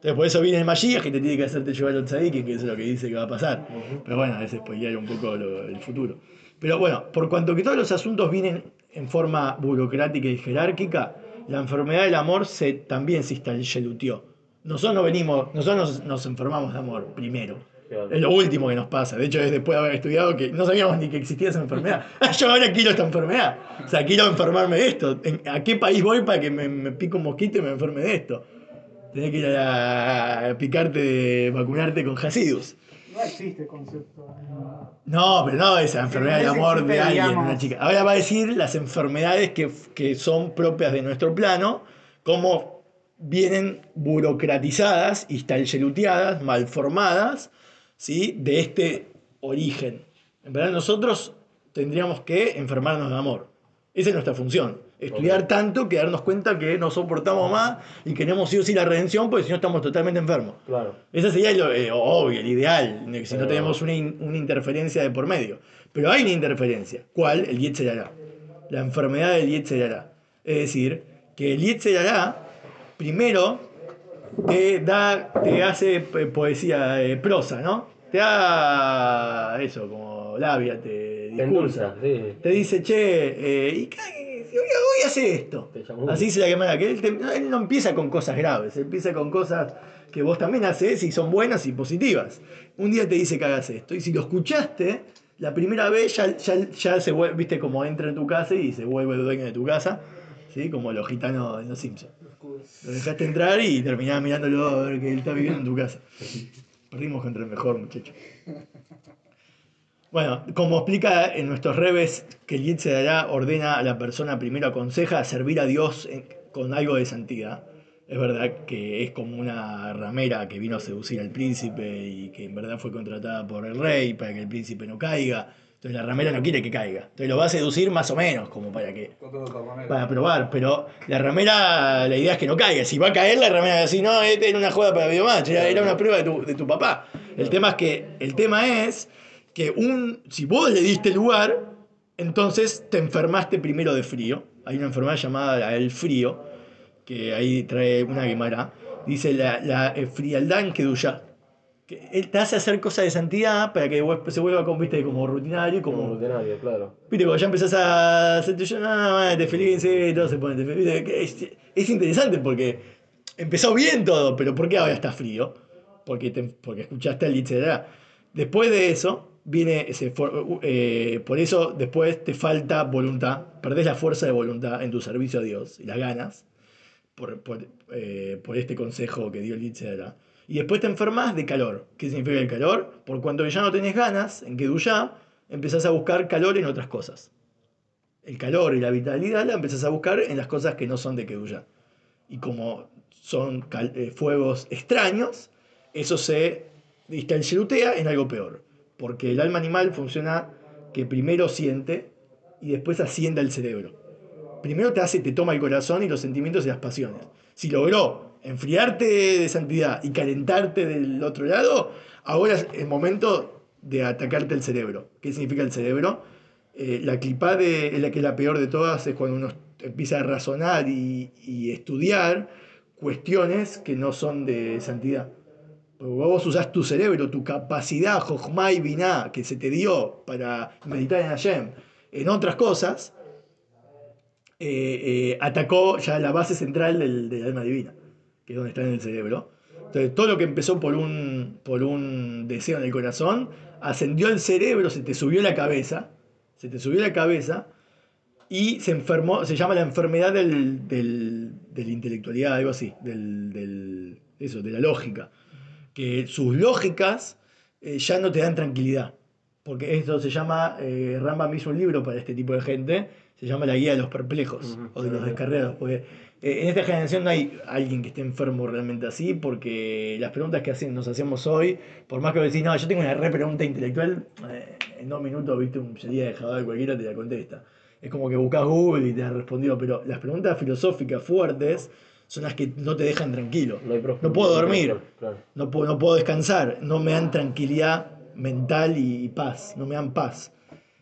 Entonces por eso viene el Mashiach que te tiene que hacer teyubá los tzadikim, que eso es lo que dice que va a pasar. Pero bueno, es spoilear un poco lo- el futuro. Pero bueno, por cuanto que todos los asuntos vienen en forma burocrática y jerárquica, la enfermedad del amor se, también se installeluteó. Nosotros no venimos, nosotros nos, nos enfermamos de amor primero. Claro. Es lo último que nos pasa. De hecho, es después de haber estudiado que no sabíamos ni que existía esa enfermedad. (laughs) Ah, yo ahora quiero esta enfermedad. O sea, quiero enfermarme de esto. ¿En- ¿A qué país voy para que me, me pique un mosquito y me enferme de esto? Tenés que ir a, picarte, vacunarte con Hasidus. No existe concepto. no. Pero no esa enfermedad del amor de alguien, digamos. una chica. Ahora va a decir las enfermedades que, que son propias de nuestro plano, cómo vienen burocratizadas, installeluteadas, malformadas, ¿sí? de este origen. En verdad nosotros tendríamos que enfermarnos de amor. Esa es nuestra función. Estudiar tanto que darnos cuenta que no soportamos más y queremos sí o sí la redención porque si no estamos totalmente enfermos. Claro. Ese sería lo eh, obvio, el ideal, si no Pero- tenemos una, in- una interferencia de por medio. Pero hay una interferencia. ¿Cuál? El Yetzerará. La enfermedad del Yetzerará. Es decir, que el Yetzerará, primero, te, da, te hace eh, poesía, eh, prosa, ¿no? Te da eso, como labia, te Te discursa. endulza, sí. Te dice, che, eh, ¿y qué? Hoy, hace esto. Así se la llama que él, te- él no empieza con cosas graves, él empieza con cosas que vos también haces y son buenas y positivas. Un día te dice que hagas esto, y si lo escuchaste, la primera vez ya, ya, ya se vuelve, viste, como entra en tu casa y se vuelve dueño de tu casa, ¿sí? como los gitanos en los Simpsons. Lo dejaste entrar y terminás mirándolo a ver que él está viviendo en tu casa. Perdimos contra el mejor, muchacho. Bueno, como explica en nuestros reves que el Yetzirah ordena a la persona, primero aconseja a servir a Dios en- con algo de santidad. Es verdad que es como una ramera que vino a seducir al príncipe y que en verdad fue contratada por el rey para que el príncipe no caiga. Entonces la ramera no quiere que caiga. Entonces lo va a seducir más o menos, como para que para probar, pero la ramera, la idea es que no caiga. Si va a caer, la ramera va a decir, no, esta era una joda para videomatch, era una prueba de tu, de tu papá. El tema es que, el tema es que un, si vos le diste lugar, entonces te enfermaste primero de frío. Hay una enfermedad llamada el frío, que ahí trae una guimara. Dice la, la eh, frialdad en Kedusha. Que él te hace hacer cosas de santidad para que se vuelva como, viste, como rutinario, como, Como rutinario, claro. Viste, cuando ya empezás a hacerte yo, no, te feliz, todo se pone, te Es, es interesante porque empezó bien todo, pero ¿por qué ahora está frío? Porque, te- porque escuchaste al Litzerá. Después de eso, viene ese, for- eh, por eso después te falta voluntad, perdés la fuerza de voluntad en tu servicio a Dios y las ganas por, por, eh, por este consejo que dio el Litzerá. Y después te enfermas de calor. ¿Qué significa el calor? Por cuanto ya no tenés ganas, en Keduyá, empezás a buscar calor en otras cosas. El calor y la vitalidad la empezás a buscar en las cosas que no son de Keduyá. Y como son eh, fuegos extraños, eso se distancilutea en algo peor. Porque el alma animal funciona que primero siente y después asciende al cerebro. Primero te hace, te toma el corazón y los sentimientos y las pasiones. Si logró enfriarte de santidad y calentarte del otro lado, ahora es el momento de atacarte el cerebro. ¿Qué significa el cerebro? Eh, la clipá de, la que es la peor de todas, es cuando uno empieza a razonar y estudiar cuestiones que no son de santidad. Vos usás tu cerebro, tu capacidad, Jochma y Binah, que se te dio para meditar en Hashem, en otras cosas, eh, eh, atacó ya la base central del, del alma divina, que es donde está en el cerebro. Entonces, todo lo que empezó por un, por un deseo en el corazón, ascendió al cerebro, se te subió la cabeza, se te subió la cabeza y se enfermó, se llama la enfermedad del, del, de la intelectualidad, algo así, del, del- eso, de la lógica. Que sus lógicas eh, ya no te dan tranquilidad. Porque esto se llama, eh, Rambam hizo un libro para este tipo de gente, se llama La Guía de los Perplejos Ujú. o de los Descarriados. Porque eh, en esta generación no hay alguien que esté enfermo realmente así, porque las preguntas que hacen, nos hacemos hoy, por más que decís, no, yo tengo una re pregunta intelectual, eh, en dos minutos, viste, un día de Jabal cualquiera te la contesta. Es como que buscas Google y te ha respondido, pero las preguntas filosóficas fuertes son las que no te dejan tranquilo. No, puedo dormir. Claro. No puedo, no puedo descansar, no me dan tranquilidad mental y, y paz, no me dan paz.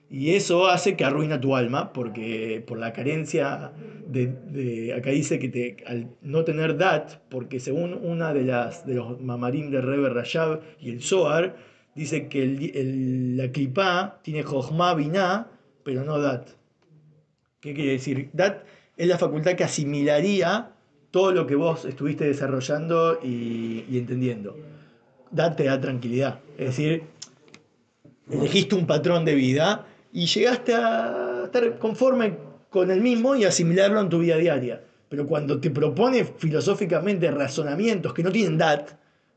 Y eso hace que arruina tu alma, porque por la carencia de, de- acá dice que te, al no tener dat, porque según una de las de los mamarín de Rebe Rayab y el Zohar, dice que el, el- la clipá tiene Jochma Binah, pero no dat. ¿Qué quiere decir? Dat es la facultad que asimilaría todo lo que vos estuviste desarrollando y, y entendiendo. Dat te da tranquilidad. Es decir, elegiste un patrón de vida y llegaste a estar conforme con el mismo y asimilarlo en tu vida diaria. Pero cuando te propone filosóficamente razonamientos que no tienen dat,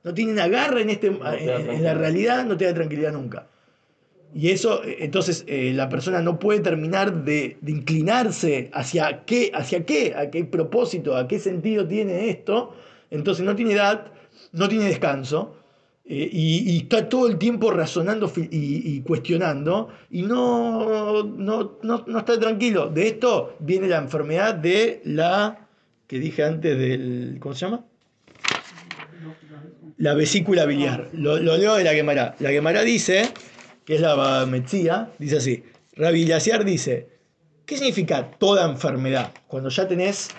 no tienen agarre en, este, te da en- en la realidad, no te da tranquilidad nunca. Y eso, eh, entonces, eh, la persona no puede terminar de, de inclinarse hacia qué, hacia qué, a qué propósito, a qué sentido tiene esto. Entonces no tiene edad, no tiene descanso, eh, y, está todo el tiempo razonando y, y cuestionando, y no, no, no, no está tranquilo. De esto viene la enfermedad de la, que dije antes del, ¿cómo se llama? La vesícula biliar. Lo, lo leo de la Gemara. La Gemara dice, que es la Metzía, dice así. Dice, ¿qué significa toda enfermedad? Cuando ya tenés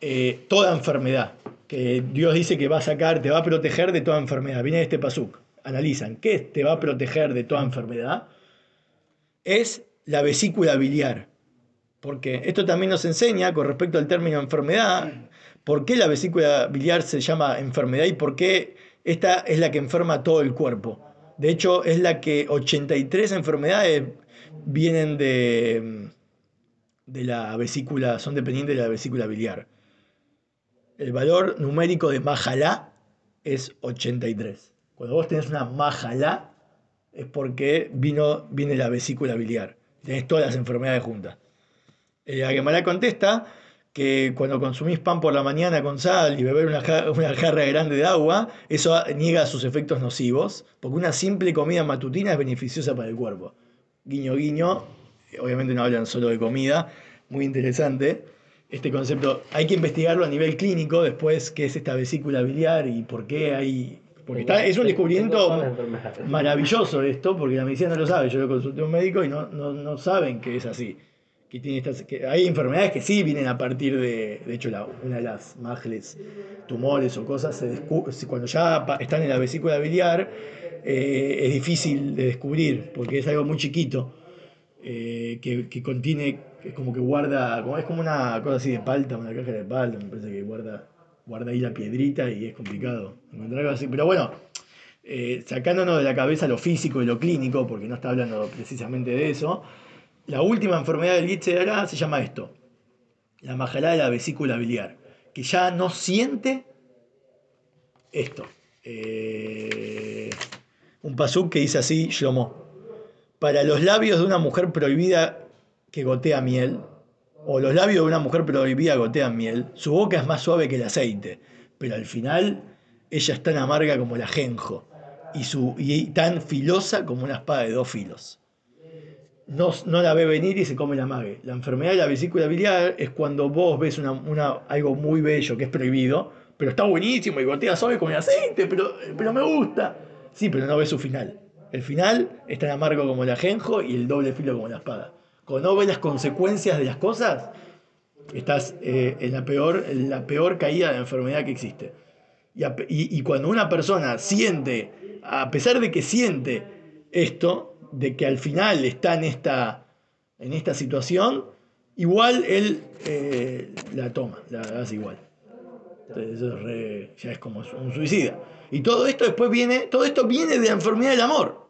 eh, toda enfermedad, que Dios dice que va a sacar, te va a proteger de toda enfermedad. Viene este pasuk. Analizan, ¿qué te va a proteger de toda enfermedad? Es la vesícula biliar. Porque esto también nos enseña con respecto al término enfermedad, por qué la vesícula biliar se llama enfermedad y por qué esta es la que enferma todo el cuerpo. De hecho, es la que 83 enfermedades vienen de, de la vesícula, son dependientes de la vesícula biliar. El valor numérico de Majalá es 83. Cuando vos tenés una Majalá es porque vino, viene la vesícula biliar. Tenés todas las enfermedades juntas. Eh, La Gemara contesta que cuando consumís pan por la mañana con sal y beber una, ja- una jarra grande de agua, eso niega sus efectos nocivos, porque una simple comida matutina es beneficiosa para el cuerpo. guiño guiño, obviamente no hablan solo de comida, muy interesante. Este concepto hay que investigarlo a nivel clínico después, qué es esta vesícula biliar y por qué hay... Porque está, es un descubrimiento maravilloso esto, porque la medicina no lo sabe. Yo lo consulté a un médico y no, no, no saben que es así. Que tiene estas, que hay enfermedades que sí vienen a partir de, de hecho, la- una de las mágeles, tumores o cosas, se cuando ya están en la vesícula biliar, eh, es difícil de descubrir, porque es algo muy chiquito, eh, que, que contiene, es como que guarda, es como una cosa así de palta, una caja de palta, me parece que guarda, guarda ahí la piedrita y es complicado encontrar algo así. Pero bueno, eh, sacándonos de la cabeza lo físico y lo clínico, porque no está hablando precisamente de eso, la última enfermedad del Yetzirah se llama esto, la majalá de la vesícula biliar, que ya no siente esto. Eh, un pasuk que dice así, Shlomo, para los labios de una mujer prohibida que gotea miel, o los labios de una mujer prohibida gotean miel, su boca es más suave que el aceite, pero al final ella es tan amarga como el ajenjo y, su, y tan filosa como una espada de dos filos. No, no la ve venir y se come la mague. La enfermedad de la vesícula biliar es cuando vos ves una, una- algo muy bello que es prohibido, pero está buenísimo y gotea suave como el aceite, pero, pero me gusta. Sí, pero no ves su final. El final es tan amargo como el ajenjo y el doble filo como la espada. Cuando no ves las consecuencias de las cosas, estás eh, en, la peor, en la peor caída de la enfermedad que existe. Y- y cuando una persona siente, a pesar de que siente esto, de que al final está en esta, en esta situación, igual él eh, la toma, la hace igual. Entonces eso es re- ya es como un suicida. Y todo esto después viene, todo esto viene de la enfermedad del amor.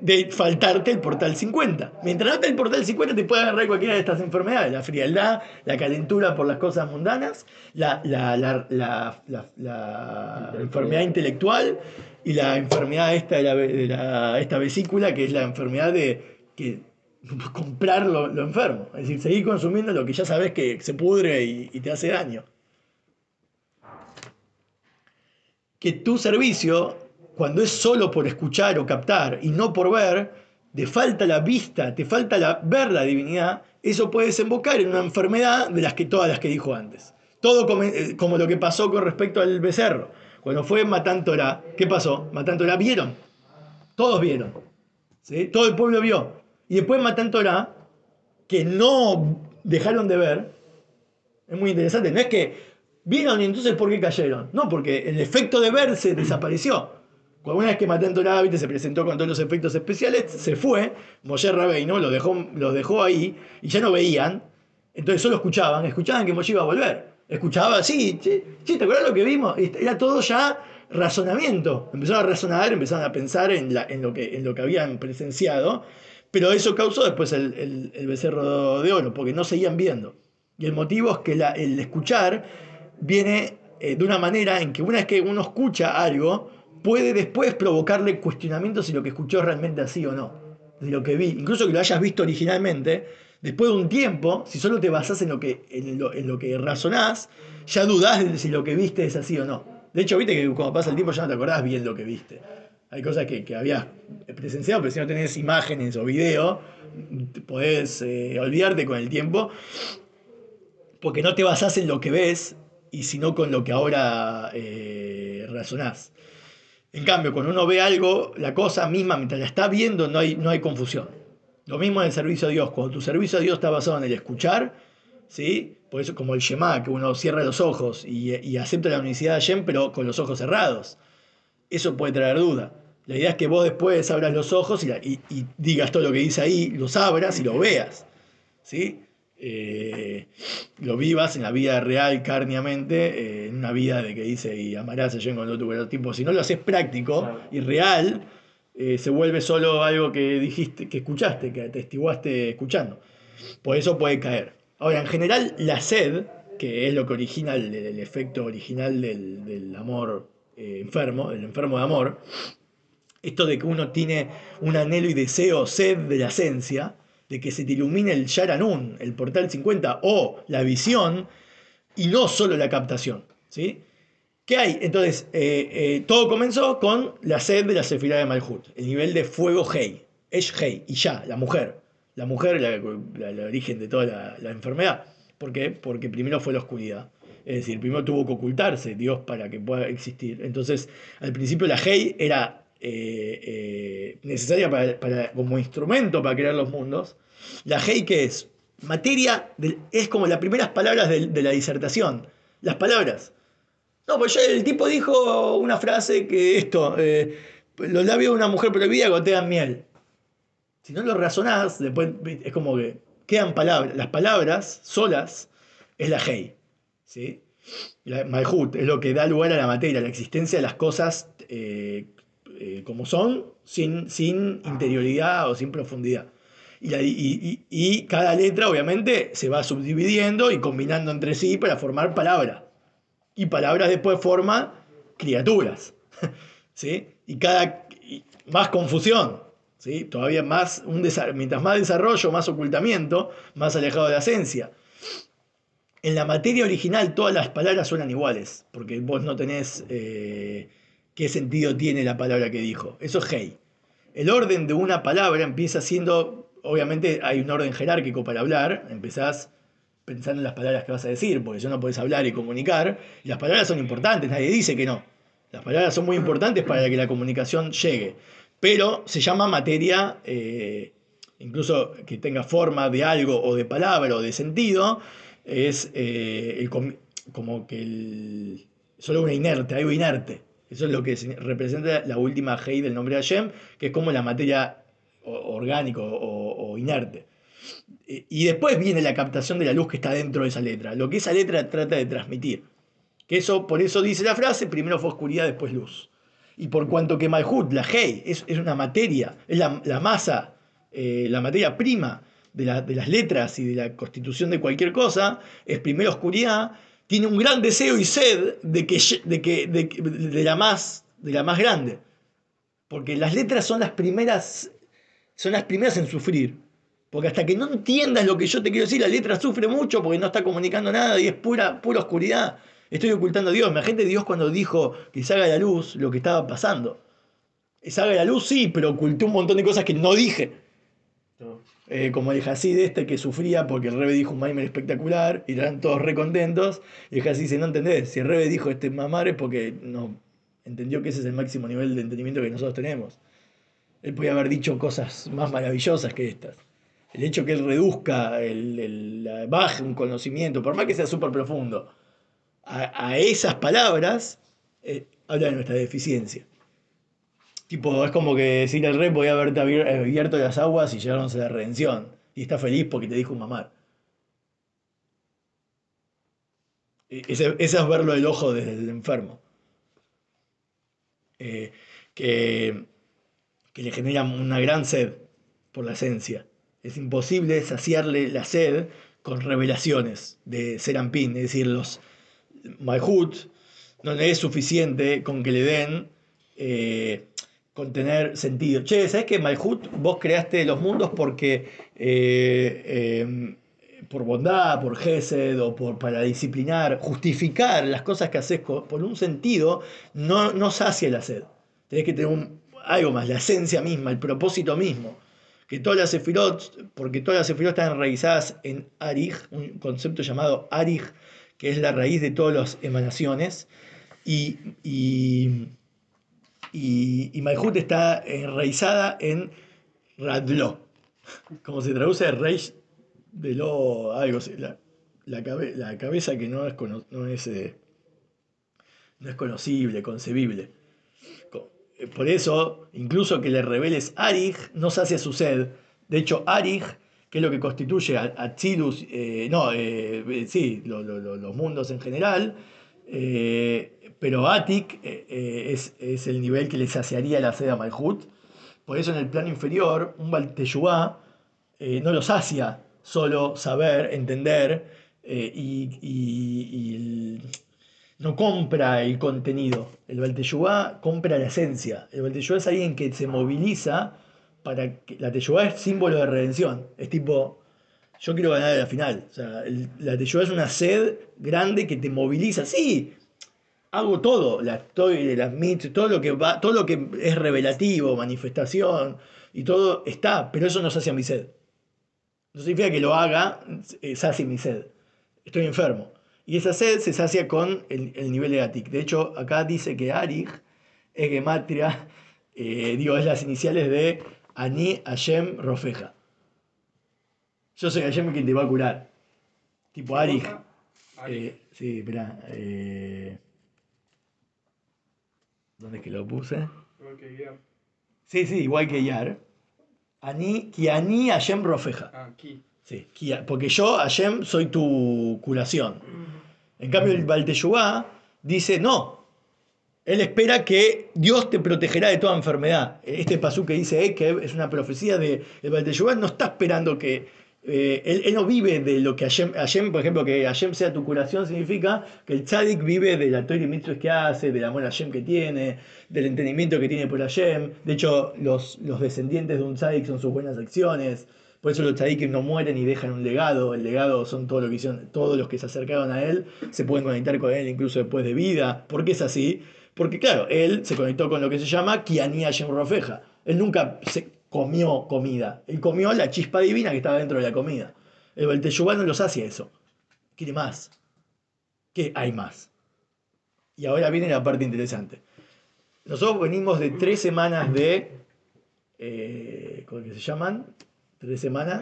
De faltarte el portal 50. Mientras no esté el portal 50 te puede agarrar cualquiera de estas enfermedades. La frialdad, la calentura por las cosas mundanas, la, la- la- la enfermedad intelectual y la enfermedad esta de, la, de la- esta vesícula, que es la enfermedad de que, comprar lo, enfermo. Es decir, seguir consumiendo lo que ya sabes que se pudre y- te hace daño. que tu servicio, cuando es solo por escuchar o captar y no por ver, te falta la vista, te falta la, ver la divinidad, eso puede desembocar en una enfermedad de las que todas las que dijo antes. Todo eh, como lo que pasó con respecto al becerro. Cuando fue Matán ¿qué pasó? Matán Torah vieron. Todos vieron. ¿sí? Todo el pueblo vio. Y después Matán que no dejaron de ver, es muy interesante. No es que vieron y entonces ¿por qué cayeron? No, porque el efecto de ver se desapareció. Cuando una vez que Matán Torah se presentó con todos los efectos especiales, se fue, Moshe Rabbeinu lo dejó, los dejó ahí y ya no veían. Entonces solo escuchaban, escuchaban que Moshe iba a volver. Escuchaba, sí, sí, sí, ¿te acuerdas lo que vimos? Era todo ya razonamiento. Empezaron a razonar, empezaron a pensar en, la- en lo, que, en lo que habían presenciado, pero eso causó después el, becerro de oro, porque no seguían viendo. Y el motivo es que el escuchar viene eh, de una manera en que una vez que uno escucha algo, puede después provocarle cuestionamientos si lo que escuchó es realmente así o no. De lo que vi, incluso que lo hayas visto originalmente, después de un tiempo, si solo te basás en lo que, en lo, que razonás, ya dudás de si lo que viste es así o no. De hecho, viste que cuando pasa el tiempo ya no te acordás bien lo que viste. Hay cosas que, que habías presenciado, pero si no tenés imágenes o video, podés eh, olvidarte con el tiempo, porque no te basás en lo que ves, y sino con lo que ahora eh, razonás. En cambio, cuando uno ve algo, la cosa misma, mientras la está viendo, no hay, no hay confusión. Lo mismo en el servicio a Dios. Cuando tu servicio a Dios está basado en el escuchar, ¿sí? Por eso como el Shema, que uno cierra los ojos y, y acepta la unicidad de Hashem, pero con los ojos cerrados. Eso puede traer duda. La idea es que vos después abras los ojos y, la- y- y digas todo lo que dice ahí, los abras y lo veas. ¿sí? Eh, lo vivas en la vida real, carniamente, eh, en una vida de que dice y amarás a Hashem con todo tu. Tipo, si no lo haces práctico y real, eh, se vuelve solo algo que dijiste, que escuchaste, que atestiguaste escuchando. Por eso puede caer. Ahora, en general, la sed, que es lo que origina el, el efecto original del, del amor eh, enfermo, del enfermo de amor, esto de que uno tiene un anhelo y deseo, sed de la esencia, de que se te ilumine el Sharanun, el portal 50 o la visión, y no solo la captación. ¿sí? ¿Qué hay? Entonces, eh, eh, todo comenzó con la sed de la Sefirá de Malhut, el nivel de fuego Hei. Esh Hei, y ya, la mujer. La mujer, la- la- el origen de toda la, la enfermedad. ¿Por qué? Porque primero fue la oscuridad. Es decir, primero tuvo que ocultarse Dios para que pueda existir. Entonces, al principio la Hei era eh, necesaria para, como instrumento para crear los mundos. La Hei, que es? Materia, es como las primeras palabras de, la disertación. Las palabras. No, pues el tipo dijo una frase que esto, eh, los labios de una mujer prohibida gotean miel. Si no lo razonás, después es como que quedan palabras. Las palabras solas es la Hei. ¿sí? La Malhut es lo que da lugar a la materia, la existencia de las cosas eh, eh, como son, sin, sin interioridad o sin profundidad. Y- y cada letra, obviamente, se va subdividiendo y combinando entre sí para formar palabras. Y palabras después forman criaturas. (laughs) ¿sí? Y cada más confusión. ¿sí? Todavía más, un mientras más desarrollo, más ocultamiento, más alejado de la esencia. En la materia original todas las palabras suenan iguales, porque vos no tenés eh, qué sentido tiene la palabra que dijo. Eso es Hei. El orden de una palabra empieza siendo, obviamente hay un orden jerárquico para hablar, empezás pensando en las palabras que vas a decir, porque ya no podés hablar y comunicar, y las palabras son importantes, nadie dice que no. Las palabras son muy importantes para que la comunicación llegue, pero se llama materia, eh, incluso que tenga forma de algo o de palabra o de sentido, es eh, el com- como que el, solo una inerte, algo inerte. Eso es lo que se- representa la última Hei del nombre de Hashem, que es como la materia orgánico o, o inerte. Eh, Y después viene la captación de la luz que está dentro de esa letra, lo que esa letra trata de transmitir. Que eso, por eso dice la frase, primero fue oscuridad, después luz. Y por cuanto que Malhut, la Hei, es, es una materia, es la, la masa, eh, la materia prima de, la- de las letras y de la constitución de cualquier cosa, es primero oscuridad, tiene un gran deseo y sed de, que, de, que, de, de la, más, de la más grande. Porque las letras son las primeras, son las primeras en sufrir. Porque hasta que no entiendas lo que yo te quiero decir, la letra sufre mucho porque no está comunicando nada y es pura, pura oscuridad. Estoy ocultando a Dios. Imagínate Dios cuando dijo que salga la luz lo que estaba pasando. Salga la luz, sí, pero oculté un montón de cosas que no dije. No. Eh, como el Hasid este que sufría porque el Rebe dijo un Maimer espectacular y eran todos recontentos. Y el Hasid dice, no entendés, si el Rebe dijo este mamar es porque no entendió que ese es el máximo nivel de entendimiento que nosotros tenemos. Él podía haber dicho cosas más maravillosas que estas. El hecho que él reduzca, el, el- baje un conocimiento, por más que sea súper profundo, a, a esas palabras, eh, habla de nuestra deficiencia. Tipo, es como que decir el rey podía haberte abier- abierto las aguas y llegaron a la redención. Y está feliz porque te dijo un mamar. E- Ese, es verlo del ojo desde el enfermo. Eh, que, que le genera una gran sed por la esencia. Es imposible saciarle la sed con revelaciones de Serampín, es decir, los Malhut, no le es suficiente con que le den eh, con tener sentido. Che, ¿sabes que Malhut vos creaste los mundos porque eh, eh, por bondad, por gesed o por, para disciplinar, justificar las cosas que haces por un sentido, no, no sacia la sed. Tenés que tener un- algo más, la esencia misma, el propósito mismo. Que todas las sefirot, porque todas las sefirot están enraizadas en Arij, un concepto llamado Arij, que es la raíz de todas las emanaciones, y, y, y, y Malhut está enraizada en Radlo, como se traduce Reish de lo algo la, la, cabe- la cabeza que no es, no, es, eh, no es conocible, concebible. Eh, Por eso, incluso que le reveles Arij, no sacia su sed. De hecho, Arij, que es lo que constituye a Atzilus, eh, no, eh, sí, lo- lo- lo- los mundos en general, pero Atik es, es el nivel que le saciaría la sed a Malhut. Por eso en el plano inferior, un Balteyuá no lo sacia solo saber, entender y, no compra el contenido. El Balteyuá compra la esencia. El Balteyuá es alguien que se moviliza para que. La Teyuá es símbolo de redención. Es tipo. Yo quiero ganar la final. O sea, la Teyuá es una sed grande que te moviliza. Sí, hago todo, la estoy, las mit, todo lo que va, todo lo que es revelativo, manifestación, y todo está, pero eso no sacia mi sed. No significa que lo haga, eh, sacie mi sed. Estoy enfermo. Y esa sed se sacia con el, el nivel de Atik. De hecho, acá dice que Arich es gematria, eh, digo, es las iniciales de Ani Hashem Rofeja. Yo soy Hashem quien te va a curar. Tipo Arich. Eh, sí, espera. Eh, ¿Dónde es que lo puse? Sí, sí, igual que Yar. Ani, ki Ani Hashem Rofeja. Aquí. Sí, porque yo, Hashem, soy tu curación. En cambio, el Balteyubá dice, no. Él espera que Dios te protegerá de toda enfermedad. Este pasú que dice Ekev es una profecía de el Balteyubá. No está esperando que... eh, él, él no vive de lo que Hashem, Hashem, por ejemplo, que Hashem sea tu curación significa que el tzadik vive de la Torah y que hace, del amor a Hashem que tiene, del entendimiento que tiene por Hashem. De hecho, los, los descendientes de un tzadik son sus buenas acciones. Por eso los tzadikim no mueren y dejan un legado. El legado son que hicieron, todos los que se acercaron a él, se pueden conectar con él incluso después de vida. ¿Por qué es así? Porque claro, él se conectó con lo que se llama Kiani Hashem Rofeja. Él nunca se comió comida. Él comió la chispa divina que estaba dentro de la comida. El Belteyubá no los hace eso. Quiere más. ¿Qué hay más? Y ahora viene la parte interesante. Nosotros venimos de tres semanas de... Eh, ¿Cómo que se llaman? Tres semanas.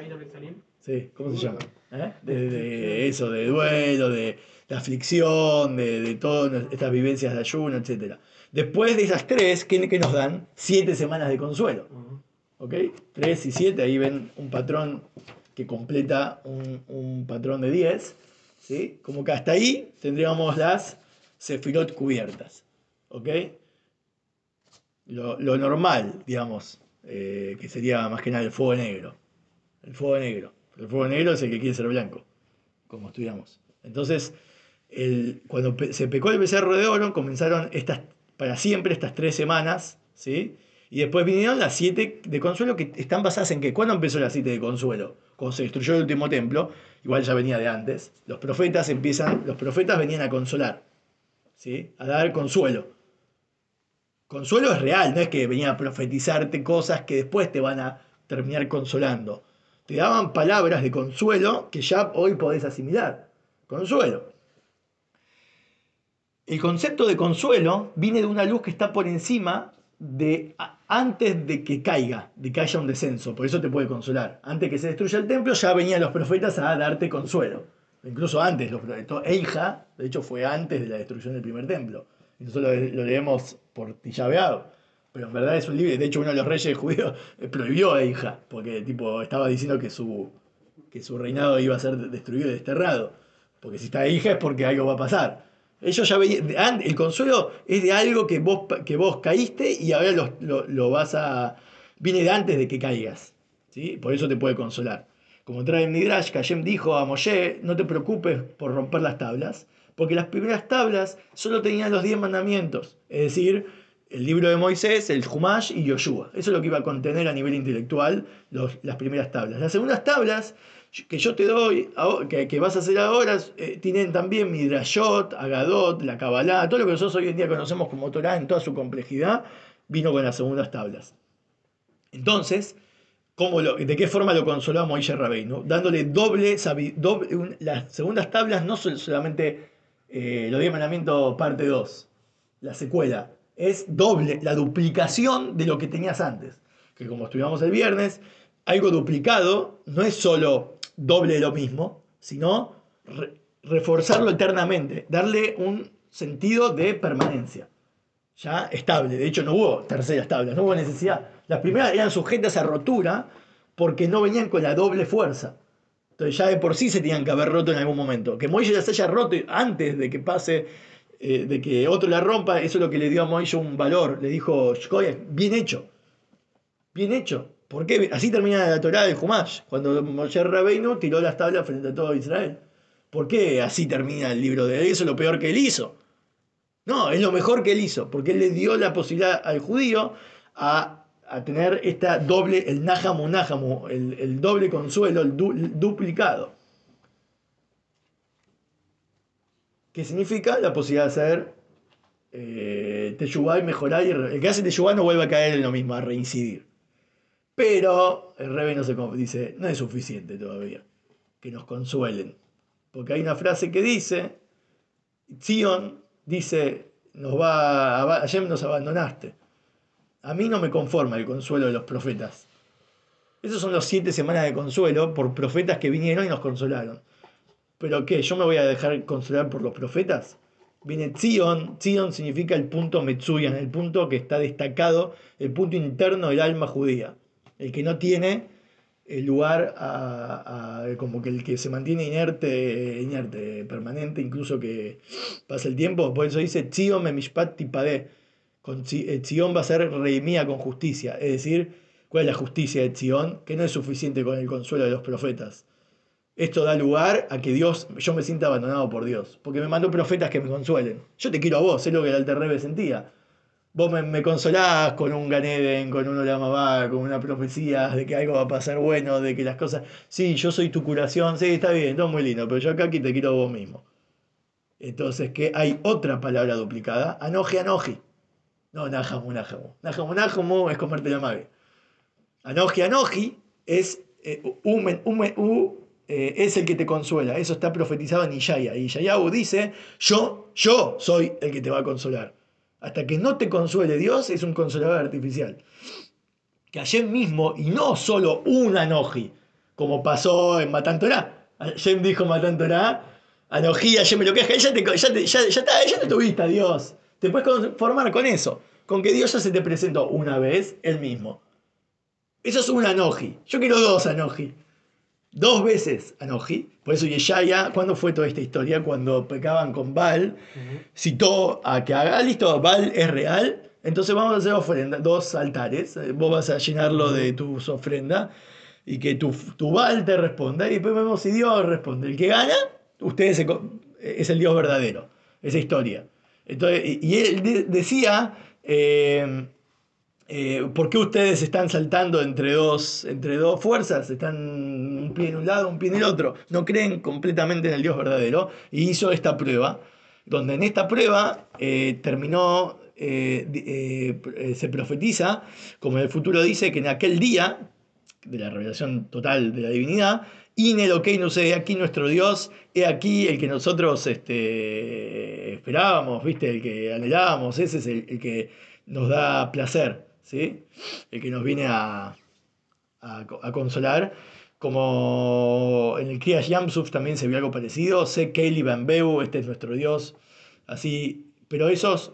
Sí, ¿cómo se llama? ¿Eh? De, de eso, de duelo, de, de aflicción, de, de todas estas vivencias de ayuno, etc. Después de esas tres, ¿qué, qué nos dan? Siete semanas de consuelo. ¿Ok? Tres y siete, ahí ven un patrón que completa un, un patrón de 10. ¿sí? Como que hasta ahí tendríamos las sefirot cubiertas. ¿Ok? Lo, lo normal, digamos, eh, que sería más que nada el fuego negro. El fuego negro. El fuego negro es el que quiere ser blanco, como estudiamos. Entonces, el- cuando se pecó el becerro de oro, comenzaron estas, para siempre estas tres semanas, ¿sí? Y después vinieron las siete de consuelo que están basadas en que, ¿cuándo empezó las siete de consuelo? Cuando se destruyó el último templo, igual ya venía de antes. Los profetas empiezan, los profetas venían a consolar, ¿sí? A dar consuelo. Consuelo es real, no es que venía a profetizarte cosas que después te van a terminar consolando. Te daban palabras de consuelo que ya hoy podés asimilar. Consuelo. El concepto de consuelo viene de una luz que está por encima de antes de que caiga, de que haya un descenso. Por eso te puede consolar. Antes que se destruya el templo, ya venían los profetas a darte consuelo. Incluso antes, los profetas. Eija, de hecho, fue antes de la destrucción del primer templo. Nosotros lo, lo leemos por tillaveado. Pero en verdad es un libro. De hecho, uno de los reyes judíos (laughs) prohibió a Eija, porque tipo, estaba diciendo que su, que su reinado iba a ser destruido y desterrado. Porque si está hija es porque algo va a pasar. Ellos ya veían, an- el consuelo es de algo que vos, que vos caíste y ahora lo, lo- vas a... viene de antes de que caigas. ¿sí? Por eso te puede consolar. Como trae el Midrash, Hashem dijo a Moshe, no te preocupes por romper las tablas, porque las primeras tablas solo tenían los diez mandamientos, es decir, el libro de Moisés, el Humash y Yoshua. Eso es lo que iba a contener a nivel intelectual las primeras tablas. Las segundas tablas que yo te doy, que, vas a hacer ahora, eh, tienen también Midrashot, Agadot, la Kabbalah, todo lo que nosotros hoy en día conocemos como Torah en toda su complejidad, vino con las segundas tablas. Entonces, ¿cómo ¿de qué forma lo consoló a Moisés Rabbeinu? Dándole doble, doble- las segundas tablas no son solamente eh, los diez mandamientos parte 2, la secuela, es doble, la duplicación de lo que tenías antes. Que como estudiamos el viernes, algo duplicado no es solo doble de lo mismo, sino re- reforzarlo eternamente, darle un sentido de permanencia, ya estable. De hecho, no hubo terceras tablas, no hubo necesidad. Las primeras eran sujetas a rotura porque no venían con la doble fuerza. Entonces ya de por sí se tenían que haber roto en algún momento. Que Moisés las haya roto antes de que pase, eh, de que otro la rompa, eso es lo que le dio a Moisés un valor. Le dijo, "Shkoyach, bien hecho. Bien hecho. ¿Por qué? Así termina la Torá del Humash, cuando Moshe Rabbeinu tiró las tablas frente a todo Israel. ¿Por qué así termina el libro de él? Eso es lo peor que él hizo. No, es lo mejor que él hizo, porque él le dio la posibilidad al judío a, a tener esta doble, el Nahamu Nahamu, el, el doble consuelo, el duplicado. ¿Qué significa? La posibilidad de hacer eh, Teshuvah y mejorar. Y el que hace Teshuvah no vuelve a caer en lo mismo, a reincidir. Pero el Rebe no se dice, no es suficiente todavía que nos consuelen. Porque hay una frase que dice, Zion dice, nos va, a- Hashem nos abandonaste. A mí no me conforma el consuelo de los profetas. Esos son los siete semanas de consuelo por profetas que vinieron y nos consolaron. ¿Pero qué? ¿Yo me voy a dejar consolar por los profetas? Viene Zion. Zion significa el punto Metsuyan, el punto que está destacado, el punto interno del alma judía. El que no tiene el lugar a, a- como que el que se mantiene inerte, inerte, permanente, incluso que pasa el tiempo. Por eso dice Zion me mishpat tipadé. Con eh, Zion va a ser redimida con justicia. Es decir, ¿cuál es la justicia de Zion? Que no es suficiente con el consuelo de los profetas. Esto da lugar a que Dios, yo me sienta abandonado por Dios, porque me mandó profetas que me consuelen. Yo te quiero a vos, es lo que el Alter Rebbe sentía. Vos me, me consolás con un Ganeden, con un Olamabá, con una profecía de que algo va a pasar bueno, de que las cosas. Sí, yo soy tu curación, sí, está bien, todo muy lindo, pero yo acá aquí te quiero a vos mismo. Entonces, que hay otra palabra duplicada, anoji, anoji. No, najamu, najamu. Najamu, najamu es comerte la mague. Anoji, anoji es, eh, u, eh, es el que te consuela. Eso está profetizado en Ishaya. Y Ishayahu dice, yo, yo soy el que te va a consolar. Hasta que no te consuele Dios, es un consolador artificial. Que ayer mismo, y no solo un Anoji, como pasó en Matan Torah. Hashem dijo en Matan Torah, Anoji, Hashem me lo queja, ya te, ya, te, ya, ya, tuviste a Dios. Te puedes conformar con eso, con que Dios ya se te presentó una vez, el mismo. Eso es un Anoji. Yo quiero dos Anoji. Dos veces Anoji. Por eso Yeshaya, ¿cuándo fue toda esta historia? Cuando pecaban con Baal, citó a que haga, listo, Baal es real, entonces vamos a hacer ofrenda, dos altares, eh, vos vas a llenarlo de tus ofrendas y que tu, tu Baal te responda y después vemos si Dios responde. El que gana, ustedes co- es el Dios verdadero, esa historia. Entonces, y, él de- decía, eh, eh, ¿por qué ustedes están saltando entre dos, entre dos fuerzas? Están un pie en un lado, un pie en el otro. No creen completamente en el Dios verdadero. Y hizo esta prueba, donde en esta prueba eh, terminó, eh, eh, se profetiza, como el futuro dice, que en aquel día, de la revelación total de la divinidad, Ine lo que no sé, aquí nuestro Dios, he aquí el que nosotros este, esperábamos, ¿viste? el que anhelábamos, ese es el que nos da placer, ¿sí? el que nos viene a, a, consolar. Como en el Kriyas Yamsuf también se vio algo parecido, sé Keili Bambeu, este es nuestro Dios, así, pero esos,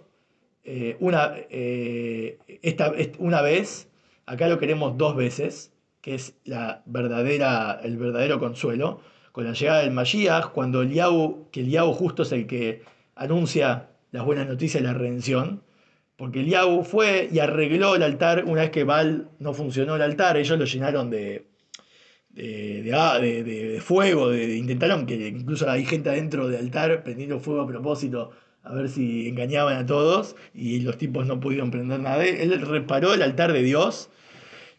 eh, una, eh, esta, est- una vez, acá lo queremos dos veces, que es la verdadera, el verdadero consuelo, con la llegada del Mashiach, cuando Eliyahu, que justo es el que anuncia las buenas noticias de la redención, porque Eliyahu fue y arregló el altar una vez que Baal no funcionó el altar, ellos lo llenaron de, de, de- ah, de- fuego, intentaron que incluso hay gente adentro del altar prendiendo fuego a propósito a ver si engañaban a todos y los tipos no pudieron prender nada. Él reparó el altar de Dios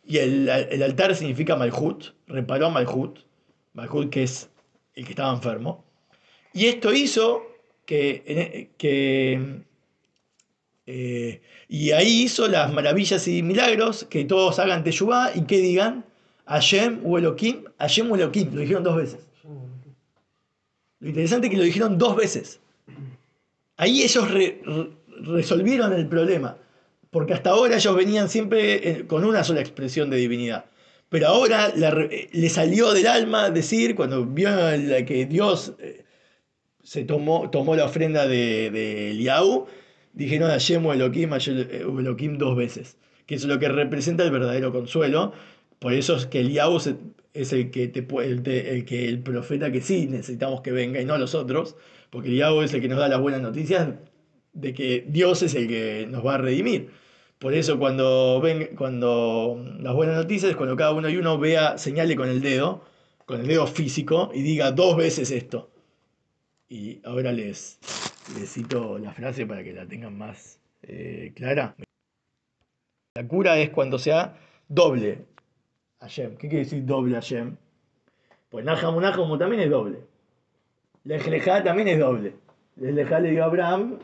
y el, el altar significa Malhut, reparó a Malhut, Malhut que es el que estaba enfermo. Y esto hizo que, que eh, y ahí hizo las maravillas y milagros, que todos hagan Teshuvah y que digan Hashem o Elohim, Hashem o Elohim, lo dijeron dos veces. Lo interesante es que lo dijeron dos veces. Ahí ellos re- re- resolvieron el problema, porque hasta ahora ellos venían siempre eh, con una sola expresión de divinidad. Pero ahora eh, le salió del alma decir, cuando vio que Dios se tomó, tomó la ofrenda de, de dijeron Hashem o Elohim, Hashem o Elohim dos veces, que es lo que representa el verdadero consuelo. Por eso es que Eliau se- es el que, te, el, el que el profeta que sí necesitamos que venga y no los otros, porque Eliau es el que nos da las buenas noticias de que Dios es el que nos va a redimir. Por eso cuando ven, cuando las buenas noticias es cuando cada uno y uno vea, señale con el dedo, con el dedo físico y diga dos veces esto. Y ahora les, cito la frase para que la tengan más eh, clara. La cura es cuando sea doble Hashem. ¿Qué quiere decir doble Hashem? Pues Nahamu Nahamu también es doble. Lejlejá también es doble. Lejlejá le dio a Abraham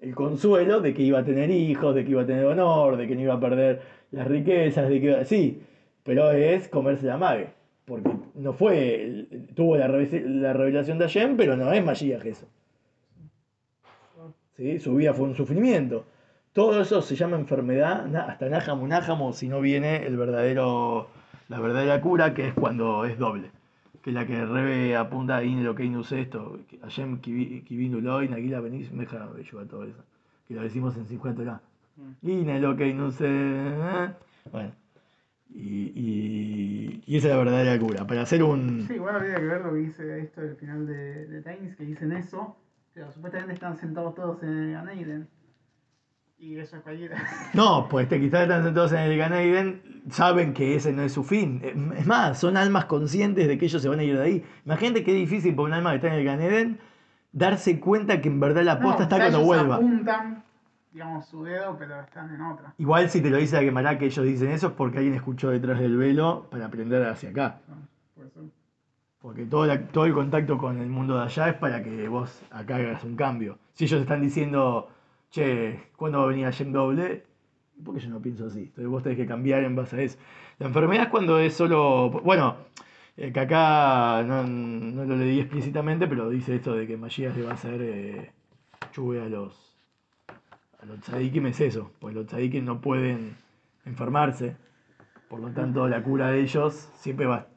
el consuelo de que iba a tener hijos, de que iba a tener honor, de que no iba a perder las riquezas, de que iba- Sí, pero es comerse la mague. Porque no fue, tuvo la, reve- la revelación de Hashem, pero no es Mashiach eso. ¿Sí? Su vida fue un sufrimiento. Todo eso se llama enfermedad, hasta Nájamo, Nájamo, si no viene el verdadero, la verdadera cura, que es cuando es doble. Que es la que Rebe apunta en lo que esto, Hashem Kivinu Loy, Nagila Benis, Meja todo eso. Que lo decimos en 50 la. Y lo que. ¿eh? Bueno. Y, y, y esa es la verdadera cura. Para hacer un. Sí, igual habría que ver lo que dice esto del final de, de Times, que dicen eso, pero supuestamente están sentados todos en el Gan Eden. Y eso es cualquiera. (laughs) No, pues te quizás están sentados en el Gan Eden, saben que ese no es su fin. Es más, son almas conscientes de que ellos se van a ir de ahí. Imagínate qué difícil para un alma que está en el Gan Eden darse cuenta que en verdad la posta No, está cuando vuelva. apuntan, digamos, su dedo, pero están en otra. Igual si te lo dice la quemará que ellos dicen eso es porque alguien escuchó detrás del velo para aprender hacia acá. Por eso. Porque todo, la- todo el contacto con el mundo de allá es para que vos acá hagas un cambio. Si ellos están diciendo, che, ¿cuándo va a venir Hashem doble? ¿Por qué yo no pienso así? Entonces vos tenés que cambiar en base a eso. La enfermedad es cuando es solo. Bueno, eh, que acá no, no lo leí explícitamente, pero dice esto de que Mashiach le va a hacer eh, chuve a los. A los tzadikim es eso, pues los tzadikim no pueden enfermarse. Por lo tanto, la cura de ellos siempre va,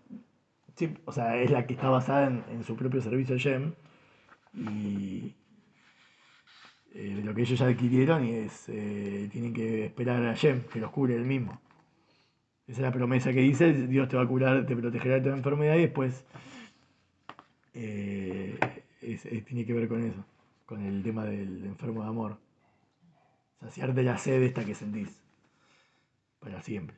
Sí, o sea, es la que está basada en, en su propio servicio Shem y eh, lo que ellos ya adquirieron y es eh, tienen que esperar a Shem que los cure él mismo. Esa es la promesa que dice, Dios te va a curar, te protegerá de toda enfermedad y después eh, es- tiene que ver con eso, con el tema del enfermo de amor saciar de la sed esta que sentís, para siempre.